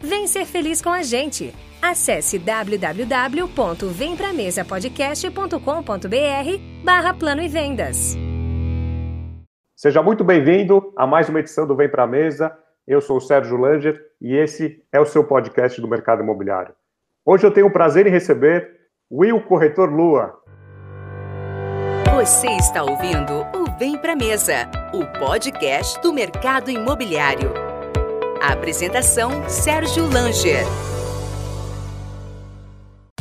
Vem ser feliz com a gente. Acesse www.vempramesapodcast.com.br barra Plano e Vendas. Seja muito bem-vindo a mais uma edição do Vem Pra Mesa. Eu sou o Sérgio Langer e esse é o seu podcast do mercado imobiliário. Hoje eu tenho o prazer em receber Will Corretor Lua. Você está ouvindo o Vem Pra Mesa, o podcast do mercado imobiliário. A apresentação: Sérgio Langer.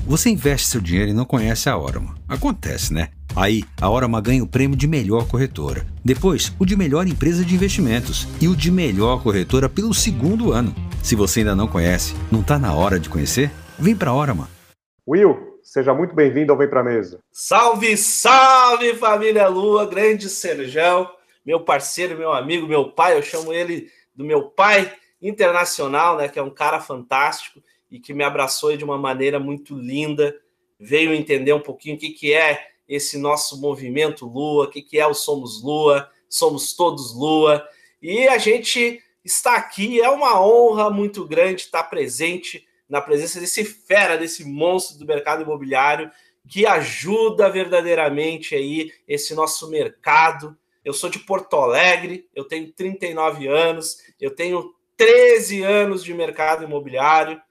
Você investe seu dinheiro e não conhece a Orama. Acontece, né? Aí, a Orama ganha o prêmio de melhor corretora. Depois, o de melhor empresa de investimentos. E o de melhor corretora pelo segundo ano. Se você ainda não conhece, não está na hora de conhecer? Vem para a Orama. Will, seja muito bem-vindo ao Vem Pra Mesa. Salve, salve, família Lua, grande Serjão, meu parceiro, meu amigo, meu pai, eu chamo ele do meu pai, internacional, né, que é um cara fantástico e que me abraçou de uma maneira muito linda, veio entender um pouquinho o que, que é esse nosso movimento Lua, o que, que é o Somos Lua, somos todos Lua, e a gente está aqui, é uma honra muito grande estar presente na presença desse fera, desse monstro do mercado imobiliário, que ajuda verdadeiramente aí esse nosso mercado. Eu sou de Porto Alegre, eu tenho 39 anos, eu tenho 13 anos de mercado imobiliário.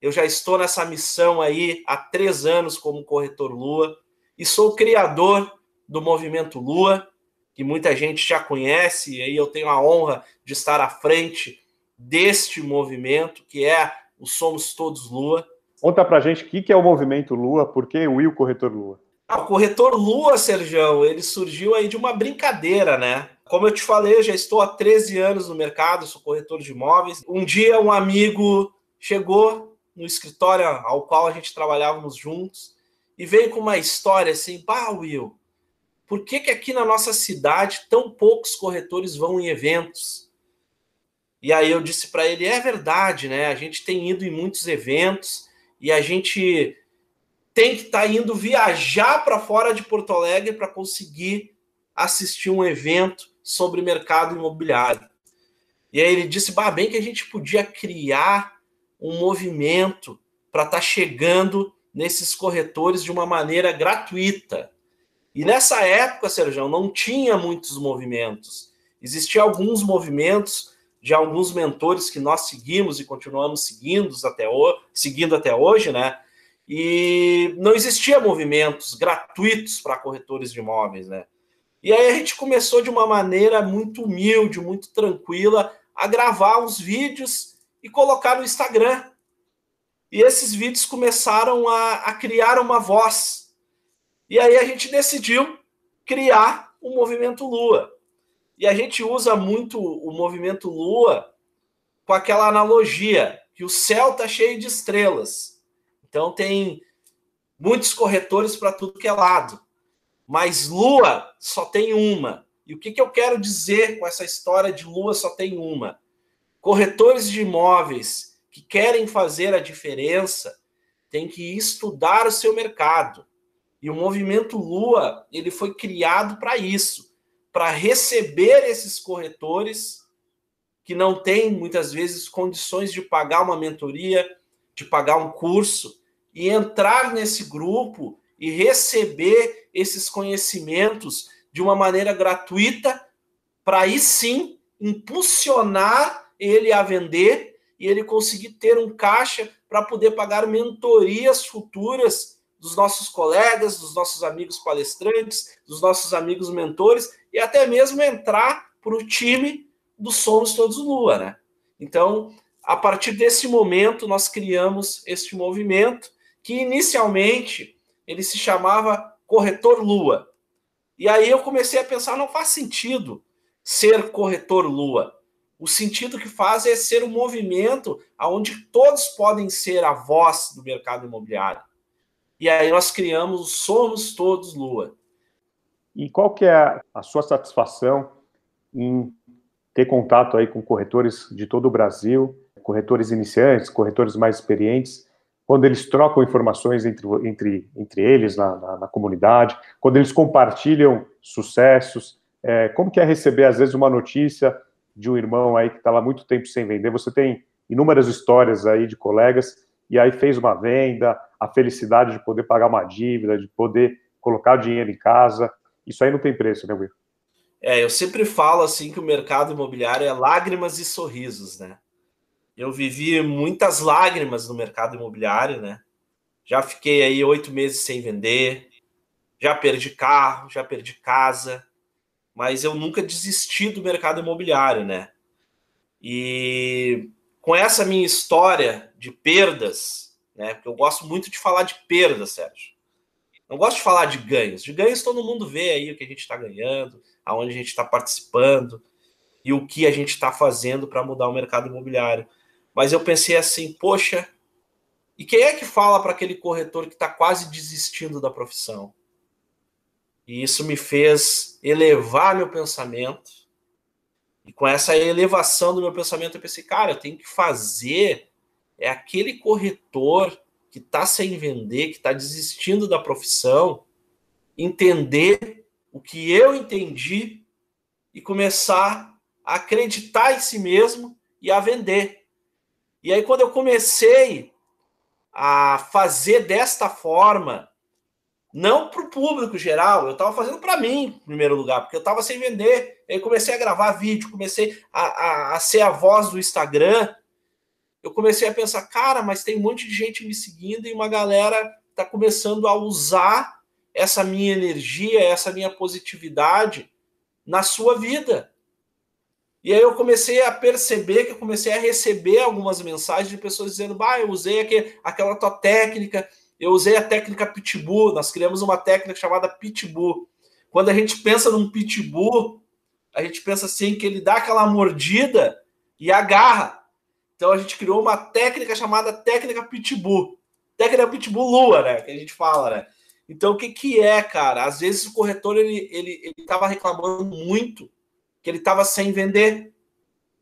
Eu já estou nessa missão aí há três anos como corretor Lua e sou criador do movimento Lua, que muita gente já conhece, e aí eu tenho a honra de estar à frente deste movimento, que é o Somos Todos Lua. Conta pra gente o que é o movimento Lua, por que o Will Corretor Lua? Ah, o corretor Lua, Sergião, ele surgiu aí de uma brincadeira, né? Como eu te falei, eu já estou há 13 anos no mercado, sou corretor de imóveis. Um dia um amigo chegou no escritório ao qual a gente trabalhávamos juntos e veio com uma história assim, pá, Will, por que, que aqui na nossa cidade tão poucos corretores vão em eventos? E aí eu disse para ele, é verdade, né? A gente tem ido em muitos eventos e a gente tem que estar tá indo viajar para fora de Porto Alegre para conseguir assistir um evento sobre mercado imobiliário. E aí ele disse, bah, bem que a gente podia criar um movimento para estar tá chegando nesses corretores de uma maneira gratuita. E nessa época, Sérgio, não tinha muitos movimentos. Existiam alguns movimentos de alguns mentores que nós seguimos e continuamos seguindo até, o, seguindo até hoje, né? E não existia movimentos gratuitos para corretores de imóveis, né? E aí a gente começou de uma maneira muito humilde, muito tranquila, a gravar uns vídeos e colocar no Instagram. E esses vídeos começaram a, a criar uma voz. E aí a gente decidiu criar o movimento Lua. E a gente usa muito o movimento Lua com aquela analogia que o céu está cheio de estrelas. Então tem muitos corretores para tudo que é lado mas lua só tem uma. E o que, que eu quero dizer com essa história de lua só tem uma? Corretores de imóveis que querem fazer a diferença têm que estudar o seu mercado. E o movimento Lua, ele foi criado para isso, para receber esses corretores que não têm muitas vezes condições de pagar uma mentoria, de pagar um curso e entrar nesse grupo e receber esses conhecimentos de uma maneira gratuita, para aí sim impulsionar ele a vender e ele conseguir ter um caixa para poder pagar mentorias futuras dos nossos colegas, dos nossos amigos palestrantes, dos nossos amigos mentores e até mesmo entrar para o time do Somos Todos Lua, né? Então, a partir desse momento, nós criamos este movimento que inicialmente ele se chamava Corretor Lua. E aí eu comecei a pensar, não faz sentido ser corretor Lua. O sentido que faz é ser um movimento onde todos podem ser a voz do mercado imobiliário. E aí nós criamos Somos Todos Lua. E qual que é a sua satisfação em ter contato aí com corretores de todo o Brasil, corretores iniciantes, corretores mais experientes, quando eles trocam informações entre, entre, entre eles na, na, na comunidade, quando eles compartilham sucessos, é, como que é receber, às vezes, uma notícia de um irmão aí que estava tá muito tempo sem vender? Você tem inúmeras histórias aí de colegas e aí fez uma venda, a felicidade de poder pagar uma dívida, de poder colocar dinheiro em casa. Isso aí não tem preço, né, Will? É, eu sempre falo assim que o mercado imobiliário é lágrimas e sorrisos, né? Eu vivi muitas lágrimas no mercado imobiliário, né? Já fiquei aí oito meses sem vender, já perdi carro, já perdi casa, mas eu nunca desisti do mercado imobiliário, né? E com essa minha história de perdas, né? Porque eu gosto muito de falar de perdas, Sérgio. Não gosto de falar de ganhos. De ganhos todo mundo vê aí o que a gente está ganhando, aonde a gente está participando e o que a gente está fazendo para mudar o mercado imobiliário. Mas eu pensei assim, poxa, e quem é que fala para aquele corretor que está quase desistindo da profissão? E isso me fez elevar meu pensamento. E com essa elevação do meu pensamento, eu pensei, cara, eu tenho que fazer é aquele corretor que está sem vender, que está desistindo da profissão, entender o que eu entendi e começar a acreditar em si mesmo e a vender. E aí, quando eu comecei a fazer desta forma, não para o público geral, eu estava fazendo para mim, em primeiro lugar, porque eu estava sem vender. Aí comecei a gravar vídeo, comecei a, a, a, ser a voz do Instagram. Eu comecei a pensar, cara, mas tem um monte de gente me seguindo e uma galera está começando a usar essa minha energia, essa minha positividade na sua vida. E aí eu comecei a perceber que eu comecei a receber algumas mensagens de pessoas dizendo, bah, eu usei aquela tua técnica eu usei a técnica Pitbull, nós criamos uma técnica chamada Pitbull. Quando a gente pensa num Pitbull, a gente pensa assim que ele dá aquela mordida e agarra. Então a gente criou uma técnica chamada técnica Pitbull. Técnica Pitbull Lua, né? Que a gente fala, né? Então o que que é, cara? Às vezes o corretor ele ele ele estava reclamando muito que ele estava sem vender.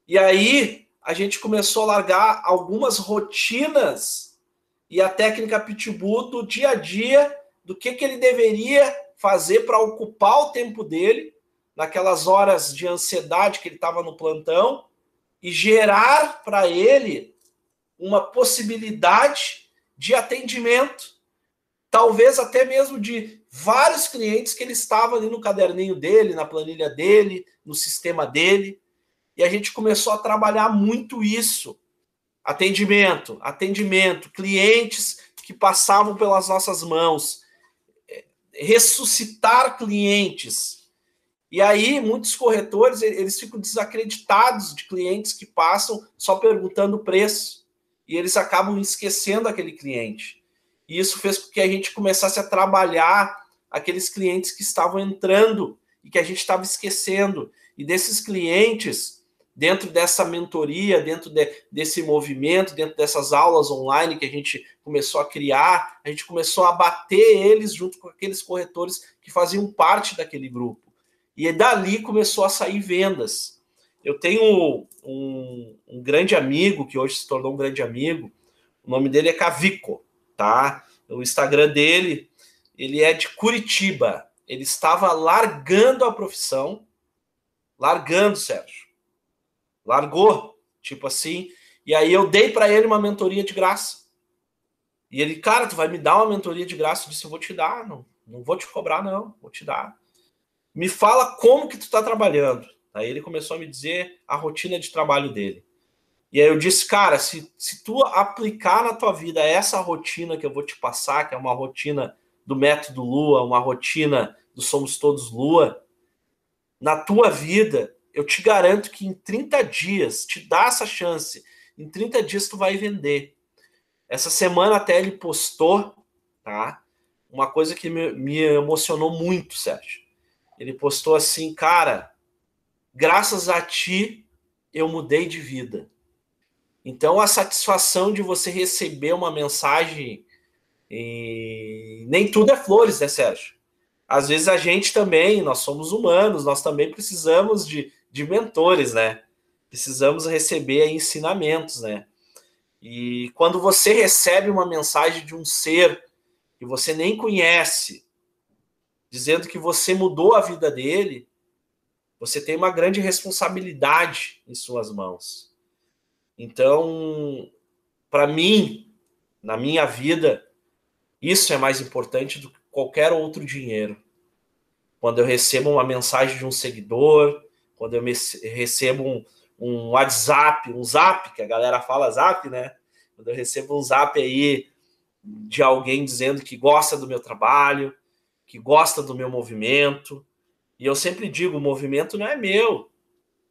E aí a gente começou a largar algumas rotinas e a técnica Pitbull do dia a dia, do que, que ele deveria fazer para ocupar o tempo dele, naquelas horas de ansiedade que ele estava no plantão, e gerar para ele uma possibilidade de atendimento, talvez até mesmo de vários clientes que ele estava ali no caderninho dele, na planilha dele, no sistema dele. E a gente começou a trabalhar muito isso Atendimento, atendimento, clientes que passavam pelas nossas mãos, é, ressuscitar clientes. E aí, muitos corretores, eles ficam desacreditados de clientes que passam só perguntando o preço. E eles acabam esquecendo aquele cliente. E isso fez com que a gente começasse a trabalhar aqueles clientes que estavam entrando e que a gente estava esquecendo. E desses clientes, dentro dessa mentoria, dentro de, desse movimento, dentro dessas aulas online que a gente começou a criar, a gente começou a bater eles junto com aqueles corretores que faziam parte daquele grupo. E dali começou a sair vendas. Eu tenho um, um grande amigo, que hoje se tornou um grande amigo, o nome dele é Cavico, tá? O Instagram dele, ele é de Curitiba. Ele estava largando a profissão, largando, Sérgio largou, tipo assim. E aí eu dei para ele uma mentoria de graça. E ele, cara, tu vai me dar uma mentoria de graça? Eu disse, eu vou te dar, não, não vou te cobrar, não, vou te dar. Me fala como que tu tá trabalhando. Aí ele começou a me dizer a rotina de trabalho dele. E aí eu disse, cara, se, se tu aplicar na tua vida essa rotina que eu vou te passar, que é uma rotina do método Lua, uma rotina do Somos Todos Lua, na tua vida, eu te garanto que em 30 dias, te dá essa chance, em 30 dias tu vai vender. Essa semana até ele postou, tá? Uma coisa que me, me emocionou muito, Sérgio. Ele postou assim, cara, graças a ti eu mudei de vida. Então, a satisfação de você receber uma mensagem. E... Nem tudo é flores, né, Sérgio? Às vezes a gente também, nós somos humanos, nós também precisamos de, de mentores, né? Precisamos receber ensinamentos, né? E quando você recebe uma mensagem de um ser que você nem conhece, dizendo que você mudou a vida dele, você tem uma grande responsabilidade em suas mãos. Então, para mim, na minha vida, isso é mais importante do que qualquer outro dinheiro. Quando eu recebo uma mensagem de um seguidor, quando eu recebo um, um WhatsApp, um zap, que a galera fala zap, né? Quando eu recebo um zap aí de alguém dizendo que gosta do meu trabalho, que gosta do meu movimento. E eu sempre digo, o movimento não é meu,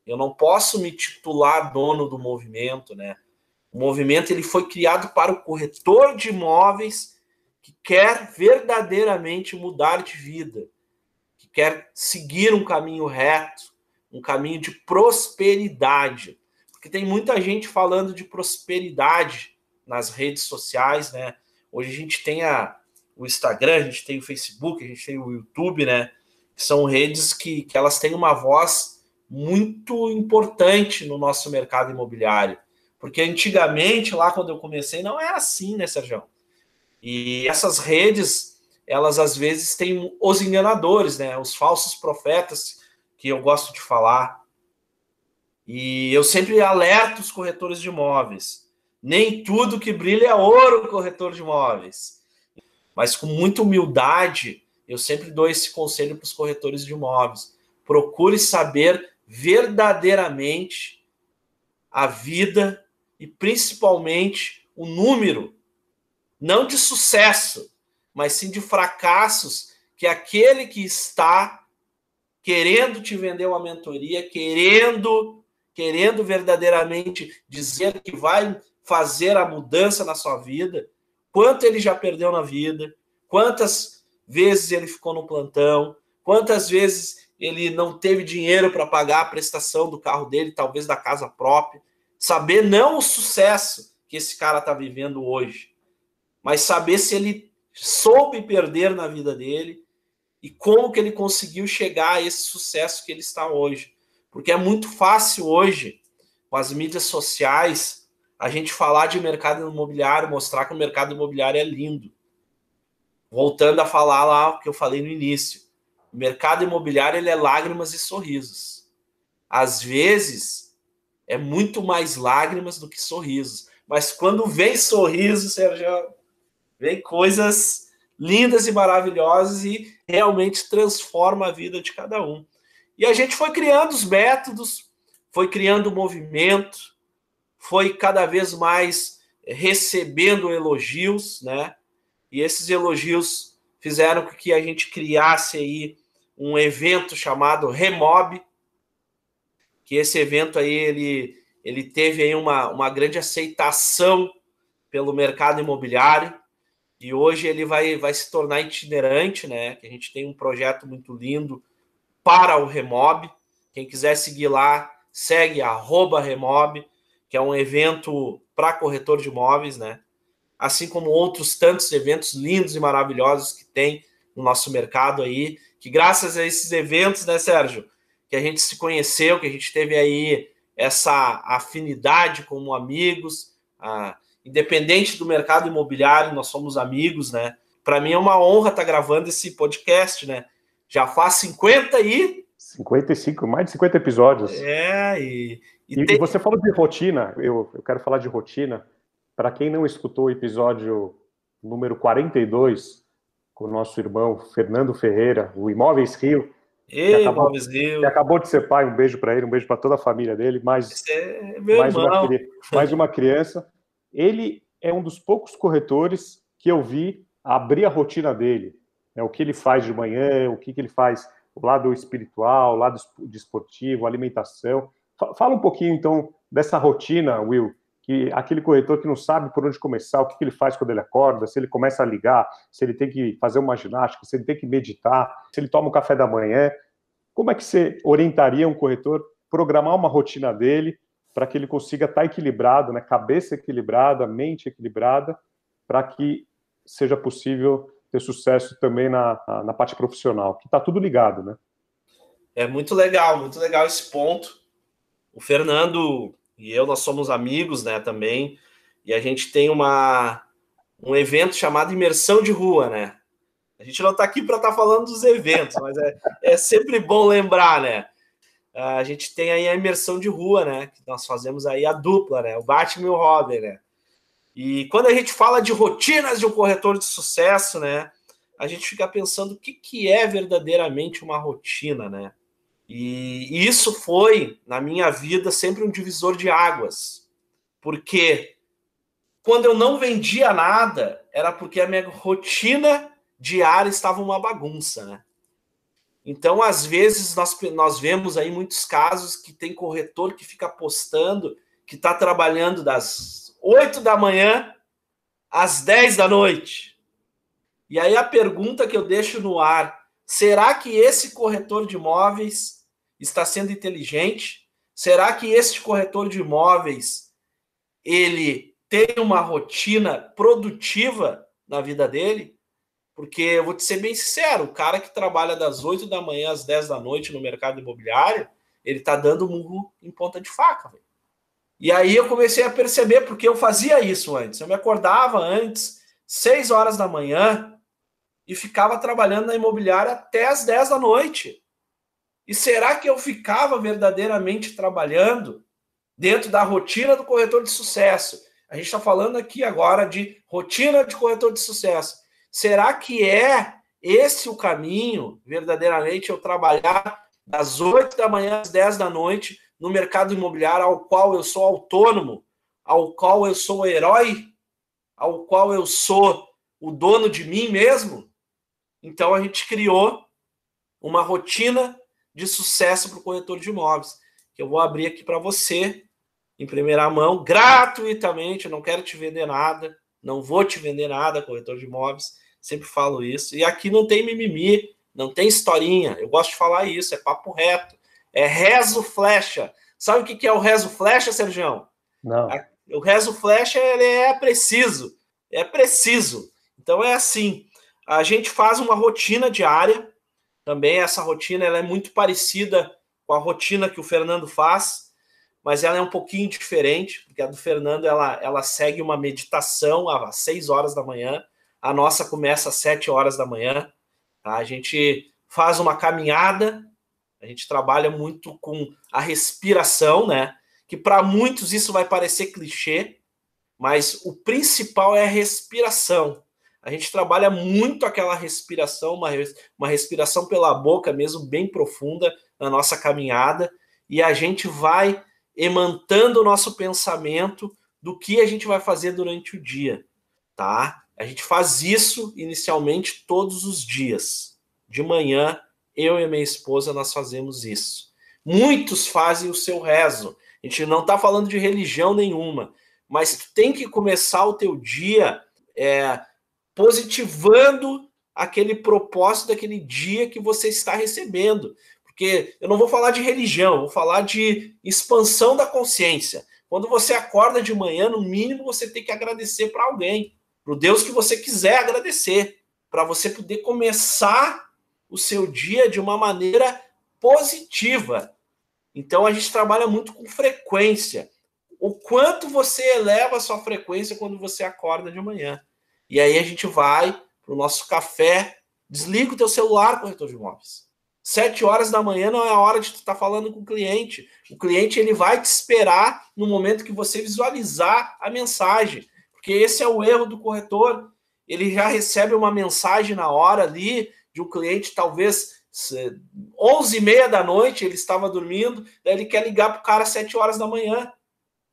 eu não posso me titular dono do movimento, né? O movimento ele foi criado para o corretor de imóveis que quer verdadeiramente mudar de vida, que quer seguir um caminho reto, um caminho de prosperidade. Porque tem muita gente falando de prosperidade nas redes sociais, né? Hoje a gente tem a, o Instagram, a gente tem o Facebook, a gente tem o YouTube, né? Que são redes que, que elas têm uma voz muito importante no nosso mercado imobiliário. Porque antigamente, lá quando eu comecei, não era assim, né, Sérgio? E essas redes, elas às vezes têm os enganadores, né? Os falsos profetas, que eu gosto de falar. E eu sempre alerto os corretores de imóveis. Nem tudo que brilha é ouro, corretor de imóveis. Mas com muita humildade, eu sempre dou esse conselho para os corretores de imóveis. Procure saber verdadeiramente a vida e principalmente o número, não de sucesso, mas sim de fracassos que aquele que está querendo te vender uma mentoria, querendo querendo verdadeiramente dizer que vai fazer a mudança na sua vida, quanto ele já perdeu na vida, quantas vezes ele ficou no plantão, quantas vezes ele não teve dinheiro para pagar a prestação do carro dele, talvez da casa própria. Saber não o sucesso que esse cara está vivendo hoje, mas saber se ele soube perder na vida dele e como que ele conseguiu chegar a esse sucesso que ele está hoje. Porque é muito fácil hoje, com as mídias sociais, a gente falar de mercado imobiliário, mostrar que o mercado imobiliário é lindo. Voltando a falar lá o que eu falei no início o mercado imobiliário ele é lágrimas e sorrisos. Às vezes é muito mais lágrimas do que sorrisos. Mas quando vem sorriso, Sérgio, vem coisas lindas e maravilhosas e realmente transforma a vida de cada um. E a gente foi criando os métodos, foi criando o movimento, foi cada vez mais recebendo elogios, né? E esses elogios fizeram com que a gente criasse aí um evento chamado Remob, que esse evento aí ele, ele teve aí uma, uma grande aceitação pelo mercado imobiliário e hoje ele vai, vai se tornar itinerante, né? Que a gente tem um projeto muito lindo para o Remob. Quem quiser seguir lá, segue Remob, que é um evento para corretor de imóveis, né? Assim como outros tantos eventos lindos e maravilhosos que tem no nosso mercado aí que graças a esses eventos, né, Sérgio, que a gente se conheceu, que a gente teve aí essa afinidade como amigos, ah, independente do mercado imobiliário, nós somos amigos, né? Para mim é uma honra estar tá gravando esse podcast, né? Já faz 50 e 55, mais de 50 episódios. É, e. E, e tem... você falou de rotina, eu, eu quero falar de rotina. Para quem não escutou o episódio número 42, com o nosso irmão Fernando Ferreira, o Imóveis Rio. Ei, que acabou, que acabou de ser pai, um beijo para ele, um beijo para toda a família dele, mais, é mais, uma, mais uma criança. Ele é um dos poucos corretores que eu vi abrir a rotina dele. Né, o que ele faz de manhã, o que, que ele faz, o lado espiritual, o lado desportivo, alimentação. Fala um pouquinho, então, dessa rotina, Will, que aquele corretor que não sabe por onde começar, o que, que ele faz quando ele acorda, se ele começa a ligar, se ele tem que fazer uma ginástica, se ele tem que meditar, se ele toma um café da manhã. Como é que você orientaria um corretor programar uma rotina dele para que ele consiga estar equilibrado, né, cabeça equilibrada, mente equilibrada, para que seja possível ter sucesso também na, na, na parte profissional, que está tudo ligado, né? É muito legal, muito legal esse ponto. O Fernando e eu, nós somos amigos, né, também, e a gente tem uma, um evento chamado Imersão de Rua, né? A gente não está aqui para estar tá falando dos eventos, mas é, é sempre bom lembrar, né? A gente tem aí a imersão de rua, né? Que nós fazemos aí a dupla, né? O Batman e o Robin, né? E quando a gente fala de rotinas de um corretor de sucesso, né? A gente fica pensando o que, que é verdadeiramente uma rotina, né? E, e isso foi, na minha vida, sempre um divisor de águas. Porque quando eu não vendia nada, era porque a minha rotina diária estava uma bagunça, né? Então, às vezes, nós, nós vemos aí muitos casos que tem corretor que fica postando que está trabalhando das 8 da manhã às 10 da noite. E aí a pergunta que eu deixo no ar: será que esse corretor de imóveis está sendo inteligente? Será que esse corretor de imóveis ele tem uma rotina produtiva na vida dele? Porque eu vou te ser bem sincero, o cara que trabalha das 8 da manhã às 10 da noite no mercado imobiliário, ele está dando murro em ponta de faca. Véio. E aí eu comecei a perceber porque eu fazia isso antes. Eu me acordava antes, 6 horas da manhã, e ficava trabalhando na imobiliária até as 10 da noite. E será que eu ficava verdadeiramente trabalhando dentro da rotina do corretor de sucesso? A gente está falando aqui agora de rotina de corretor de sucesso. Será que é esse o caminho, verdadeiramente, eu trabalhar das 8 da manhã às 10 da noite, no mercado imobiliário ao qual eu sou autônomo, ao qual eu sou herói, ao qual eu sou o dono de mim mesmo. Então a gente criou uma rotina de sucesso para o corretor de imóveis, que eu vou abrir aqui para você em primeira mão, gratuitamente. Eu não quero te vender nada, não vou te vender nada, corretor de imóveis. Sempre falo isso. E aqui não tem mimimi, não tem historinha. Eu gosto de falar isso, é papo reto. É rezo flecha. Sabe o que é o rezo flecha, Sergião? Não. O rezo flecha ele é preciso. É preciso. Então é assim. A gente faz uma rotina diária. Também essa rotina ela é muito parecida com a rotina que o Fernando faz, mas ela é um pouquinho diferente, porque a do Fernando ela, ela segue uma meditação às 6 horas da manhã. A nossa começa às 7 horas da manhã. Tá? A gente faz uma caminhada a gente trabalha muito com a respiração, né? Que para muitos isso vai parecer clichê, mas o principal é a respiração. A gente trabalha muito aquela respiração, uma, uma respiração pela boca mesmo, bem profunda na nossa caminhada, e a gente vai emantando o nosso pensamento do que a gente vai fazer durante o dia, tá? A gente faz isso inicialmente todos os dias, de manhã eu e minha esposa nós fazemos isso. Muitos fazem o seu rezo. A gente não está falando de religião nenhuma, mas tu tem que começar o teu dia é, positivando aquele propósito daquele dia que você está recebendo. Porque eu não vou falar de religião, vou falar de expansão da consciência. Quando você acorda de manhã, no mínimo você tem que agradecer para alguém, para o Deus que você quiser agradecer, para você poder começar o seu dia de uma maneira positiva. Então a gente trabalha muito com frequência. O quanto você eleva a sua frequência quando você acorda de manhã. E aí a gente vai para o nosso café, desliga o teu celular, corretor de imóveis. Sete horas da manhã não é a hora de estar tá falando com o cliente. O cliente ele vai te esperar no momento que você visualizar a mensagem, porque esse é o erro do corretor. Ele já recebe uma mensagem na hora ali, de um cliente talvez 11 e meia da noite, ele estava dormindo, daí ele quer ligar para o cara às 7 horas da manhã.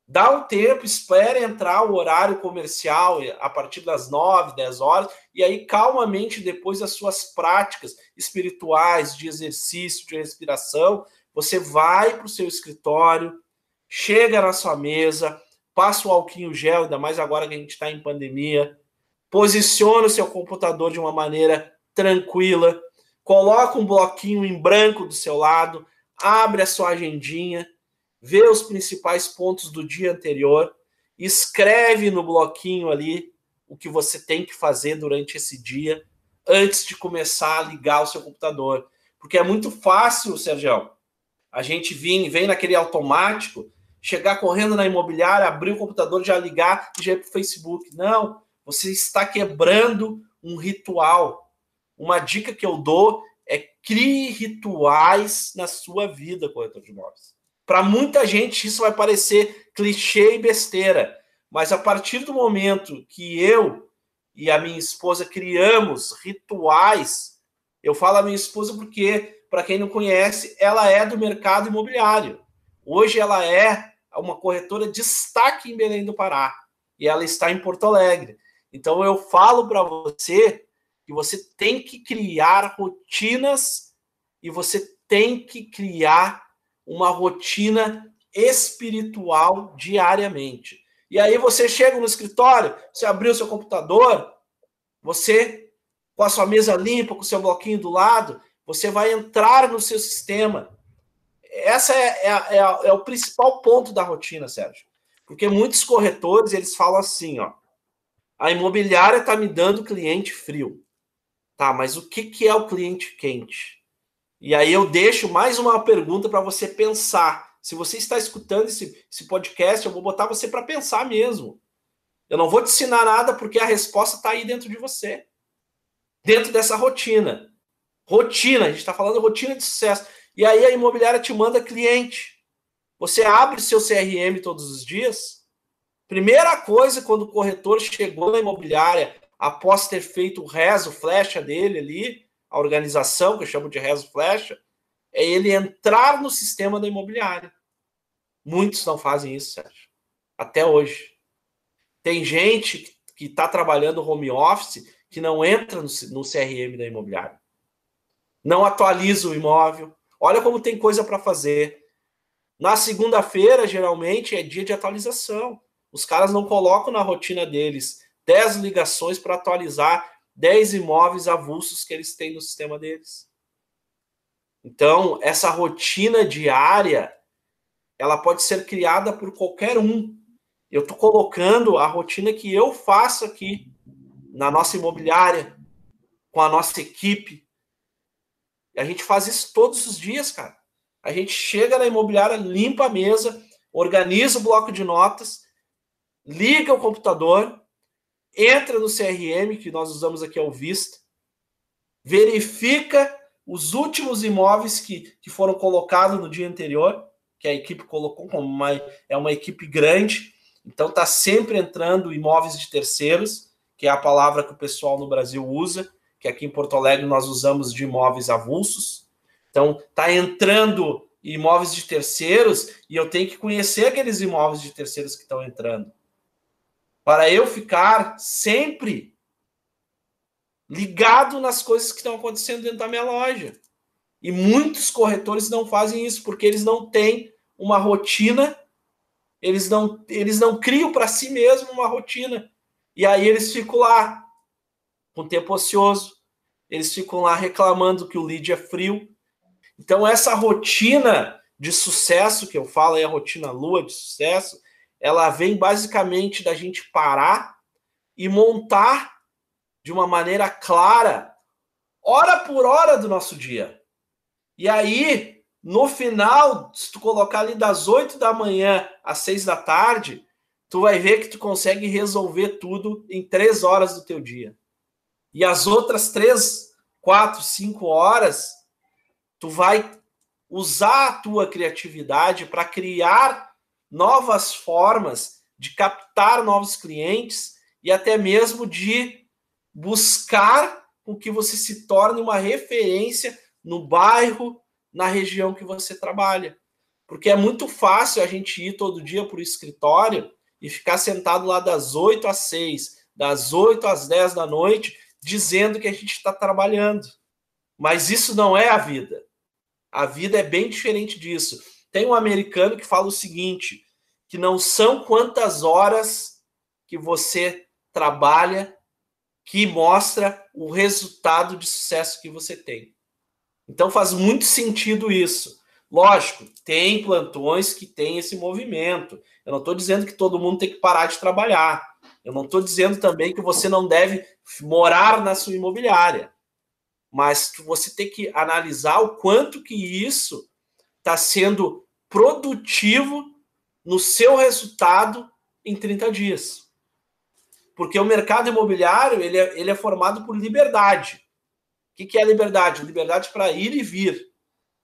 Dá um tempo, espere entrar o horário comercial a partir das 9, 10 horas, e aí calmamente, depois das suas práticas espirituais, de exercício, de respiração, você vai para o seu escritório, chega na sua mesa, passa o alquinho gel, ainda mais agora que a gente está em pandemia, posiciona o seu computador de uma maneira tranquila, coloca um bloquinho em branco do seu lado, abre a sua agendinha, vê os principais pontos do dia anterior, escreve no bloquinho ali o que você tem que fazer durante esse dia antes de começar a ligar o seu computador. Porque é muito fácil, Sérgio, a gente vem, vem naquele automático, chegar correndo na imobiliária, abrir o computador, já ligar e já ir para o Facebook. Não, você está quebrando um ritual. Uma dica que eu dou é crie rituais na sua vida, corretor de imóveis. Para muita gente isso vai parecer clichê e besteira, mas a partir do momento que eu e a minha esposa criamos rituais, eu falo a minha esposa porque, para quem não conhece, ela é do mercado imobiliário. Hoje ela é uma corretora destaque em Belém do Pará e ela está em Porto Alegre. Então eu falo para você que você tem que criar rotinas e você tem que criar uma rotina espiritual diariamente. E aí você chega no escritório, você abriu seu computador, você com a sua mesa limpa, com o seu bloquinho do lado, você vai entrar no seu sistema. Essa é, é, é, é o principal ponto da rotina, Sérgio. Porque muitos corretores, eles falam assim, ó, a imobiliária está me dando cliente frio. Tá, mas o que, que é o cliente quente? E aí eu deixo mais uma pergunta para você pensar. Se você está escutando esse, esse podcast, eu vou botar você para pensar mesmo. Eu não vou te ensinar nada porque a resposta está aí dentro de você. Dentro dessa rotina. Rotina, a gente está falando rotina de sucesso. E aí a imobiliária te manda cliente. Você abre seu CRM todos os dias. Primeira coisa, quando o corretor chegou na imobiliária, após ter feito o rezo, flecha dele ali, a organização, que eu chamo de rezo flecha, é ele entrar no sistema da imobiliária. Muitos não fazem isso, Sérgio. Até hoje. Tem gente que está trabalhando home office que não entra no, no CRM da imobiliária. Não atualiza o imóvel. Olha como tem coisa para fazer. Na segunda-feira, geralmente, é dia de atualização. Os caras não colocam na rotina deles 10 ligações para atualizar 10 imóveis avulsos que eles têm no sistema deles. Então, essa rotina diária, ela pode ser criada por qualquer um. Eu estou colocando a rotina que eu faço aqui na nossa imobiliária, com a nossa equipe. A gente faz isso todos os dias, cara. A gente chega na imobiliária, limpa a mesa, organiza o bloco de notas, liga o computador, entra no CRM, que nós usamos aqui ao Vista, verifica os últimos imóveis que, que foram colocados no dia anterior, que a equipe colocou como uma, é uma equipe grande, então está sempre entrando imóveis de terceiros, que é a palavra que o pessoal no Brasil usa, que aqui em Porto Alegre nós usamos de imóveis avulsos. Então está entrando imóveis de terceiros e eu tenho que conhecer aqueles imóveis de terceiros que estão entrando para eu ficar sempre ligado nas coisas que estão acontecendo dentro da minha loja. E muitos corretores não fazem isso porque eles não têm uma rotina, eles não, eles não criam para si mesmo uma rotina. E aí eles ficam lá com tempo ocioso, eles ficam lá reclamando que o lead é frio. Então essa rotina de sucesso que eu falo é a rotina lua de sucesso, ela vem basicamente da gente parar e montar de uma maneira clara, hora por hora do nosso dia. E aí, no final, se tu colocar ali das 8 da manhã às 6 da tarde, tu vai ver que tu consegue resolver tudo em três horas do teu dia. E as outras três, quatro, cinco horas, tu vai usar a tua criatividade para criar novas formas de captar novos clientes e até mesmo de buscar com que você se torne uma referência no bairro, na região que você trabalha. Porque é muito fácil a gente ir todo dia para o escritório e ficar sentado lá das 8 às 6, das 8 às 10 da noite, dizendo que a gente está trabalhando. Mas isso não é a vida. A vida é bem diferente disso. Tem um americano que fala o seguinte: que não são quantas horas que você trabalha que mostra o resultado de sucesso que você tem. Então faz muito sentido isso. Lógico, tem plantões que tem esse movimento. Eu não estou dizendo que todo mundo tem que parar de trabalhar. Eu não estou dizendo também que você não deve morar na sua imobiliária. Mas você tem que analisar o quanto que isso está sendo produtivo no seu resultado em 30 dias. Porque o mercado imobiliário ele é, ele é formado por liberdade. O que, que é liberdade? Liberdade para ir e vir.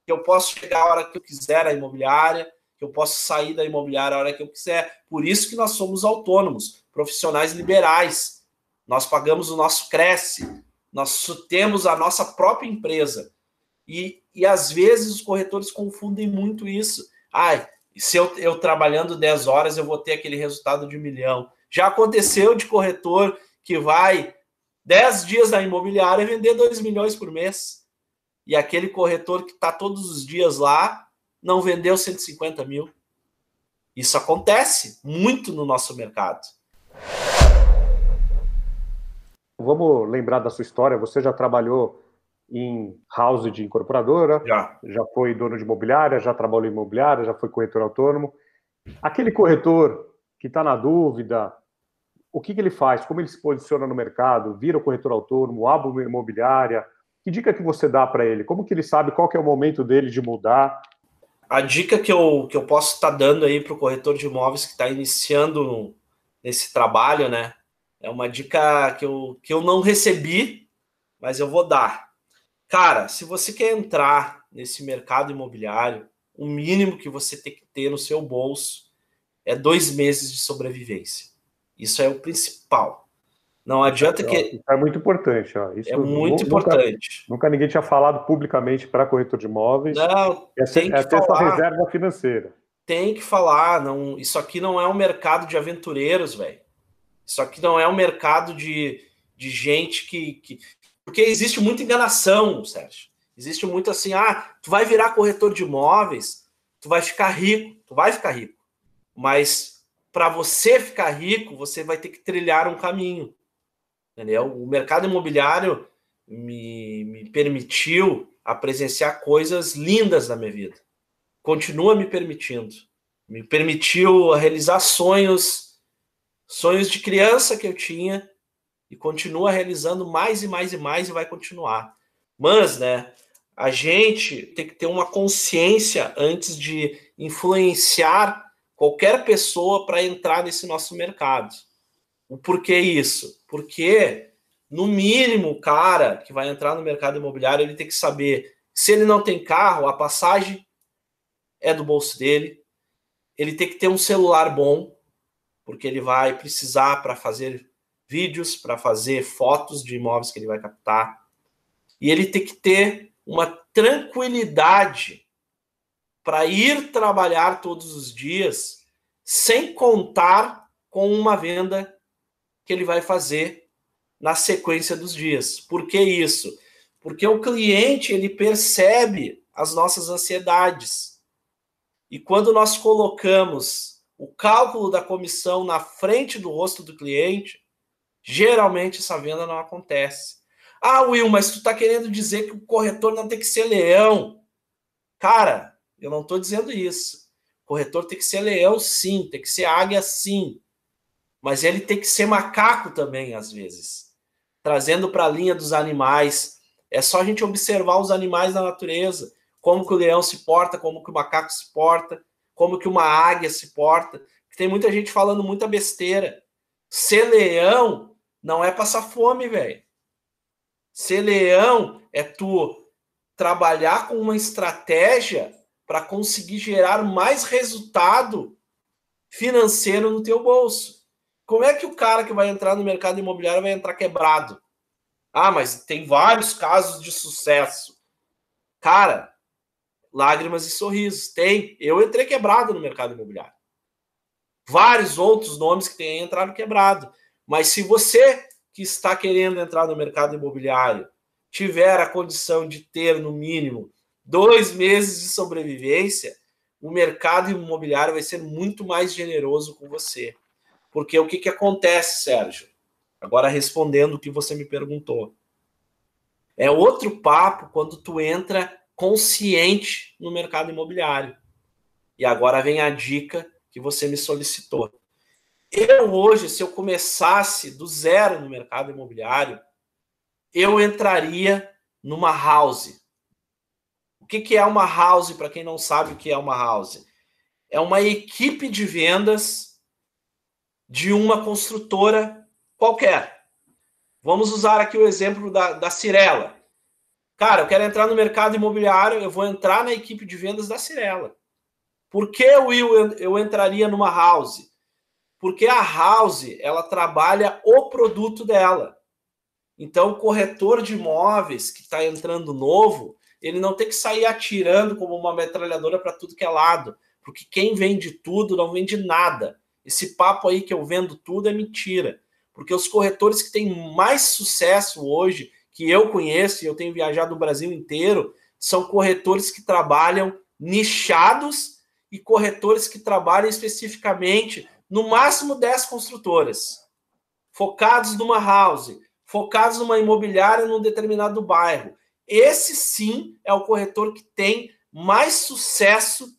Eu posso chegar a hora que eu quiser à imobiliária, eu posso sair da imobiliária a hora que eu quiser. Por isso que nós somos autônomos, profissionais liberais. Nós pagamos o nosso cresce, nós temos a nossa própria empresa. E, e às vezes os corretores confundem muito isso. Ai, se eu, eu trabalhando 10 horas eu vou ter aquele resultado de um milhão. Já aconteceu de corretor que vai 10 dias na imobiliária vender 2 milhões por mês. E aquele corretor que está todos os dias lá não vendeu 150 mil. Isso acontece muito no nosso mercado. Vamos lembrar da sua história. Você já trabalhou em house de incorporadora, já, já foi dono de imobiliária, já trabalhou em imobiliária, já foi corretor autônomo. Aquele corretor que está na dúvida, o que, que, ele faz? Como ele se posiciona no mercado? Vira o corretor autônomo? Abre uma imobiliária? Que dica que você dá para ele? Como que ele sabe qual que é o momento dele de mudar? A dica que eu, que eu posso estar tá dando aí para o corretor de imóveis que está iniciando nesse trabalho, né? É uma dica que eu, que eu não recebi, mas eu vou dar Cara, se você quer entrar nesse mercado imobiliário, o mínimo que você tem que ter no seu bolso é dois meses de sobrevivência. Isso é o principal. Não adianta que. Isso é muito importante. Ó. Isso é muito nunca, importante. Nunca ninguém tinha falado publicamente para corretor de imóveis. Não, é tem que é ter falar. essa reserva financeira. Tem que falar. Não, isso aqui não é um mercado de aventureiros, velho. Isso aqui não é um mercado de, de gente que, que. Porque existe muita enganação, Sérgio. Existe muito assim, ah, tu vai virar corretor de imóveis, tu vai ficar rico, tu vai ficar rico. Mas para você ficar rico, você vai ter que trilhar um caminho. Entendeu? O mercado imobiliário me, me permitiu a presenciar coisas lindas na minha vida. Continua me permitindo. Me permitiu realizar sonhos, sonhos de criança que eu tinha, e continua realizando mais e mais e mais e vai continuar. Mas, né, a gente tem que ter uma consciência antes de influenciar qualquer pessoa para entrar nesse nosso mercado. O porquê isso? Porque, no mínimo, o cara que vai entrar no mercado imobiliário, ele tem que saber se ele não tem carro, a passagem é do bolso dele. Ele tem que ter um celular bom, porque ele vai precisar para fazer vídeos, para fazer fotos de imóveis que ele vai captar. E ele tem que ter uma tranquilidade para ir trabalhar todos os dias, sem contar com uma venda que ele vai fazer na sequência dos dias. Por que isso? Porque o cliente ele percebe as nossas ansiedades. E quando nós colocamos o cálculo da comissão na frente do rosto do cliente, Geralmente essa venda não acontece. Ah, Will, mas tu tá querendo dizer que o corretor não tem que ser leão. Cara, eu não tô dizendo isso. O corretor tem que ser leão, sim, tem que ser águia, sim. Mas ele tem que ser macaco também, às vezes. Trazendo para a linha dos animais. É só a gente observar os animais da natureza. Como que o leão se porta, como que o macaco se porta, como que uma águia se porta. Tem muita gente falando muita besteira. Ser leão não é passar fome, velho. Ser leão é tu trabalhar com uma estratégia para conseguir gerar mais resultado financeiro no teu bolso. Como é que o cara que vai entrar no mercado imobiliário vai entrar quebrado? Ah, mas tem vários casos de sucesso. Cara, lágrimas e sorrisos. Tem. Eu entrei quebrado no mercado imobiliário. Vários outros nomes que têm entrado quebrado. Mas se você que está querendo entrar no mercado imobiliário tiver a condição de ter, no mínimo, dois meses de sobrevivência, o mercado imobiliário vai ser muito mais generoso com você. Porque o que, que acontece, Sérgio? Agora respondendo o que você me perguntou. É outro papo quando tu entra consciente no mercado imobiliário. E agora vem a dica que você me solicitou. Eu hoje, se eu começasse do zero no mercado imobiliário, eu entraria numa house. O que, que é uma house, para quem não sabe o que é uma house? É uma equipe de vendas de uma construtora qualquer. Vamos usar aqui o exemplo da, da Cirela. Cara, eu quero entrar no mercado imobiliário, eu vou entrar na equipe de vendas da Cirela. Por que, Will, eu entraria numa house? Porque a house, ela trabalha o produto dela. Então, o corretor de imóveis que está entrando novo, ele não tem que sair atirando como uma metralhadora para tudo que é lado. Porque quem vende tudo não vende nada. Esse papo aí que eu vendo tudo é mentira. Porque os corretores que têm mais sucesso hoje, que eu conheço eu tenho viajado o Brasil inteiro, são corretores que trabalham nichados e corretores que trabalham especificamente no máximo 10 construtoras, focados numa house, focados numa imobiliária num determinado bairro. Esse sim é o corretor que tem mais sucesso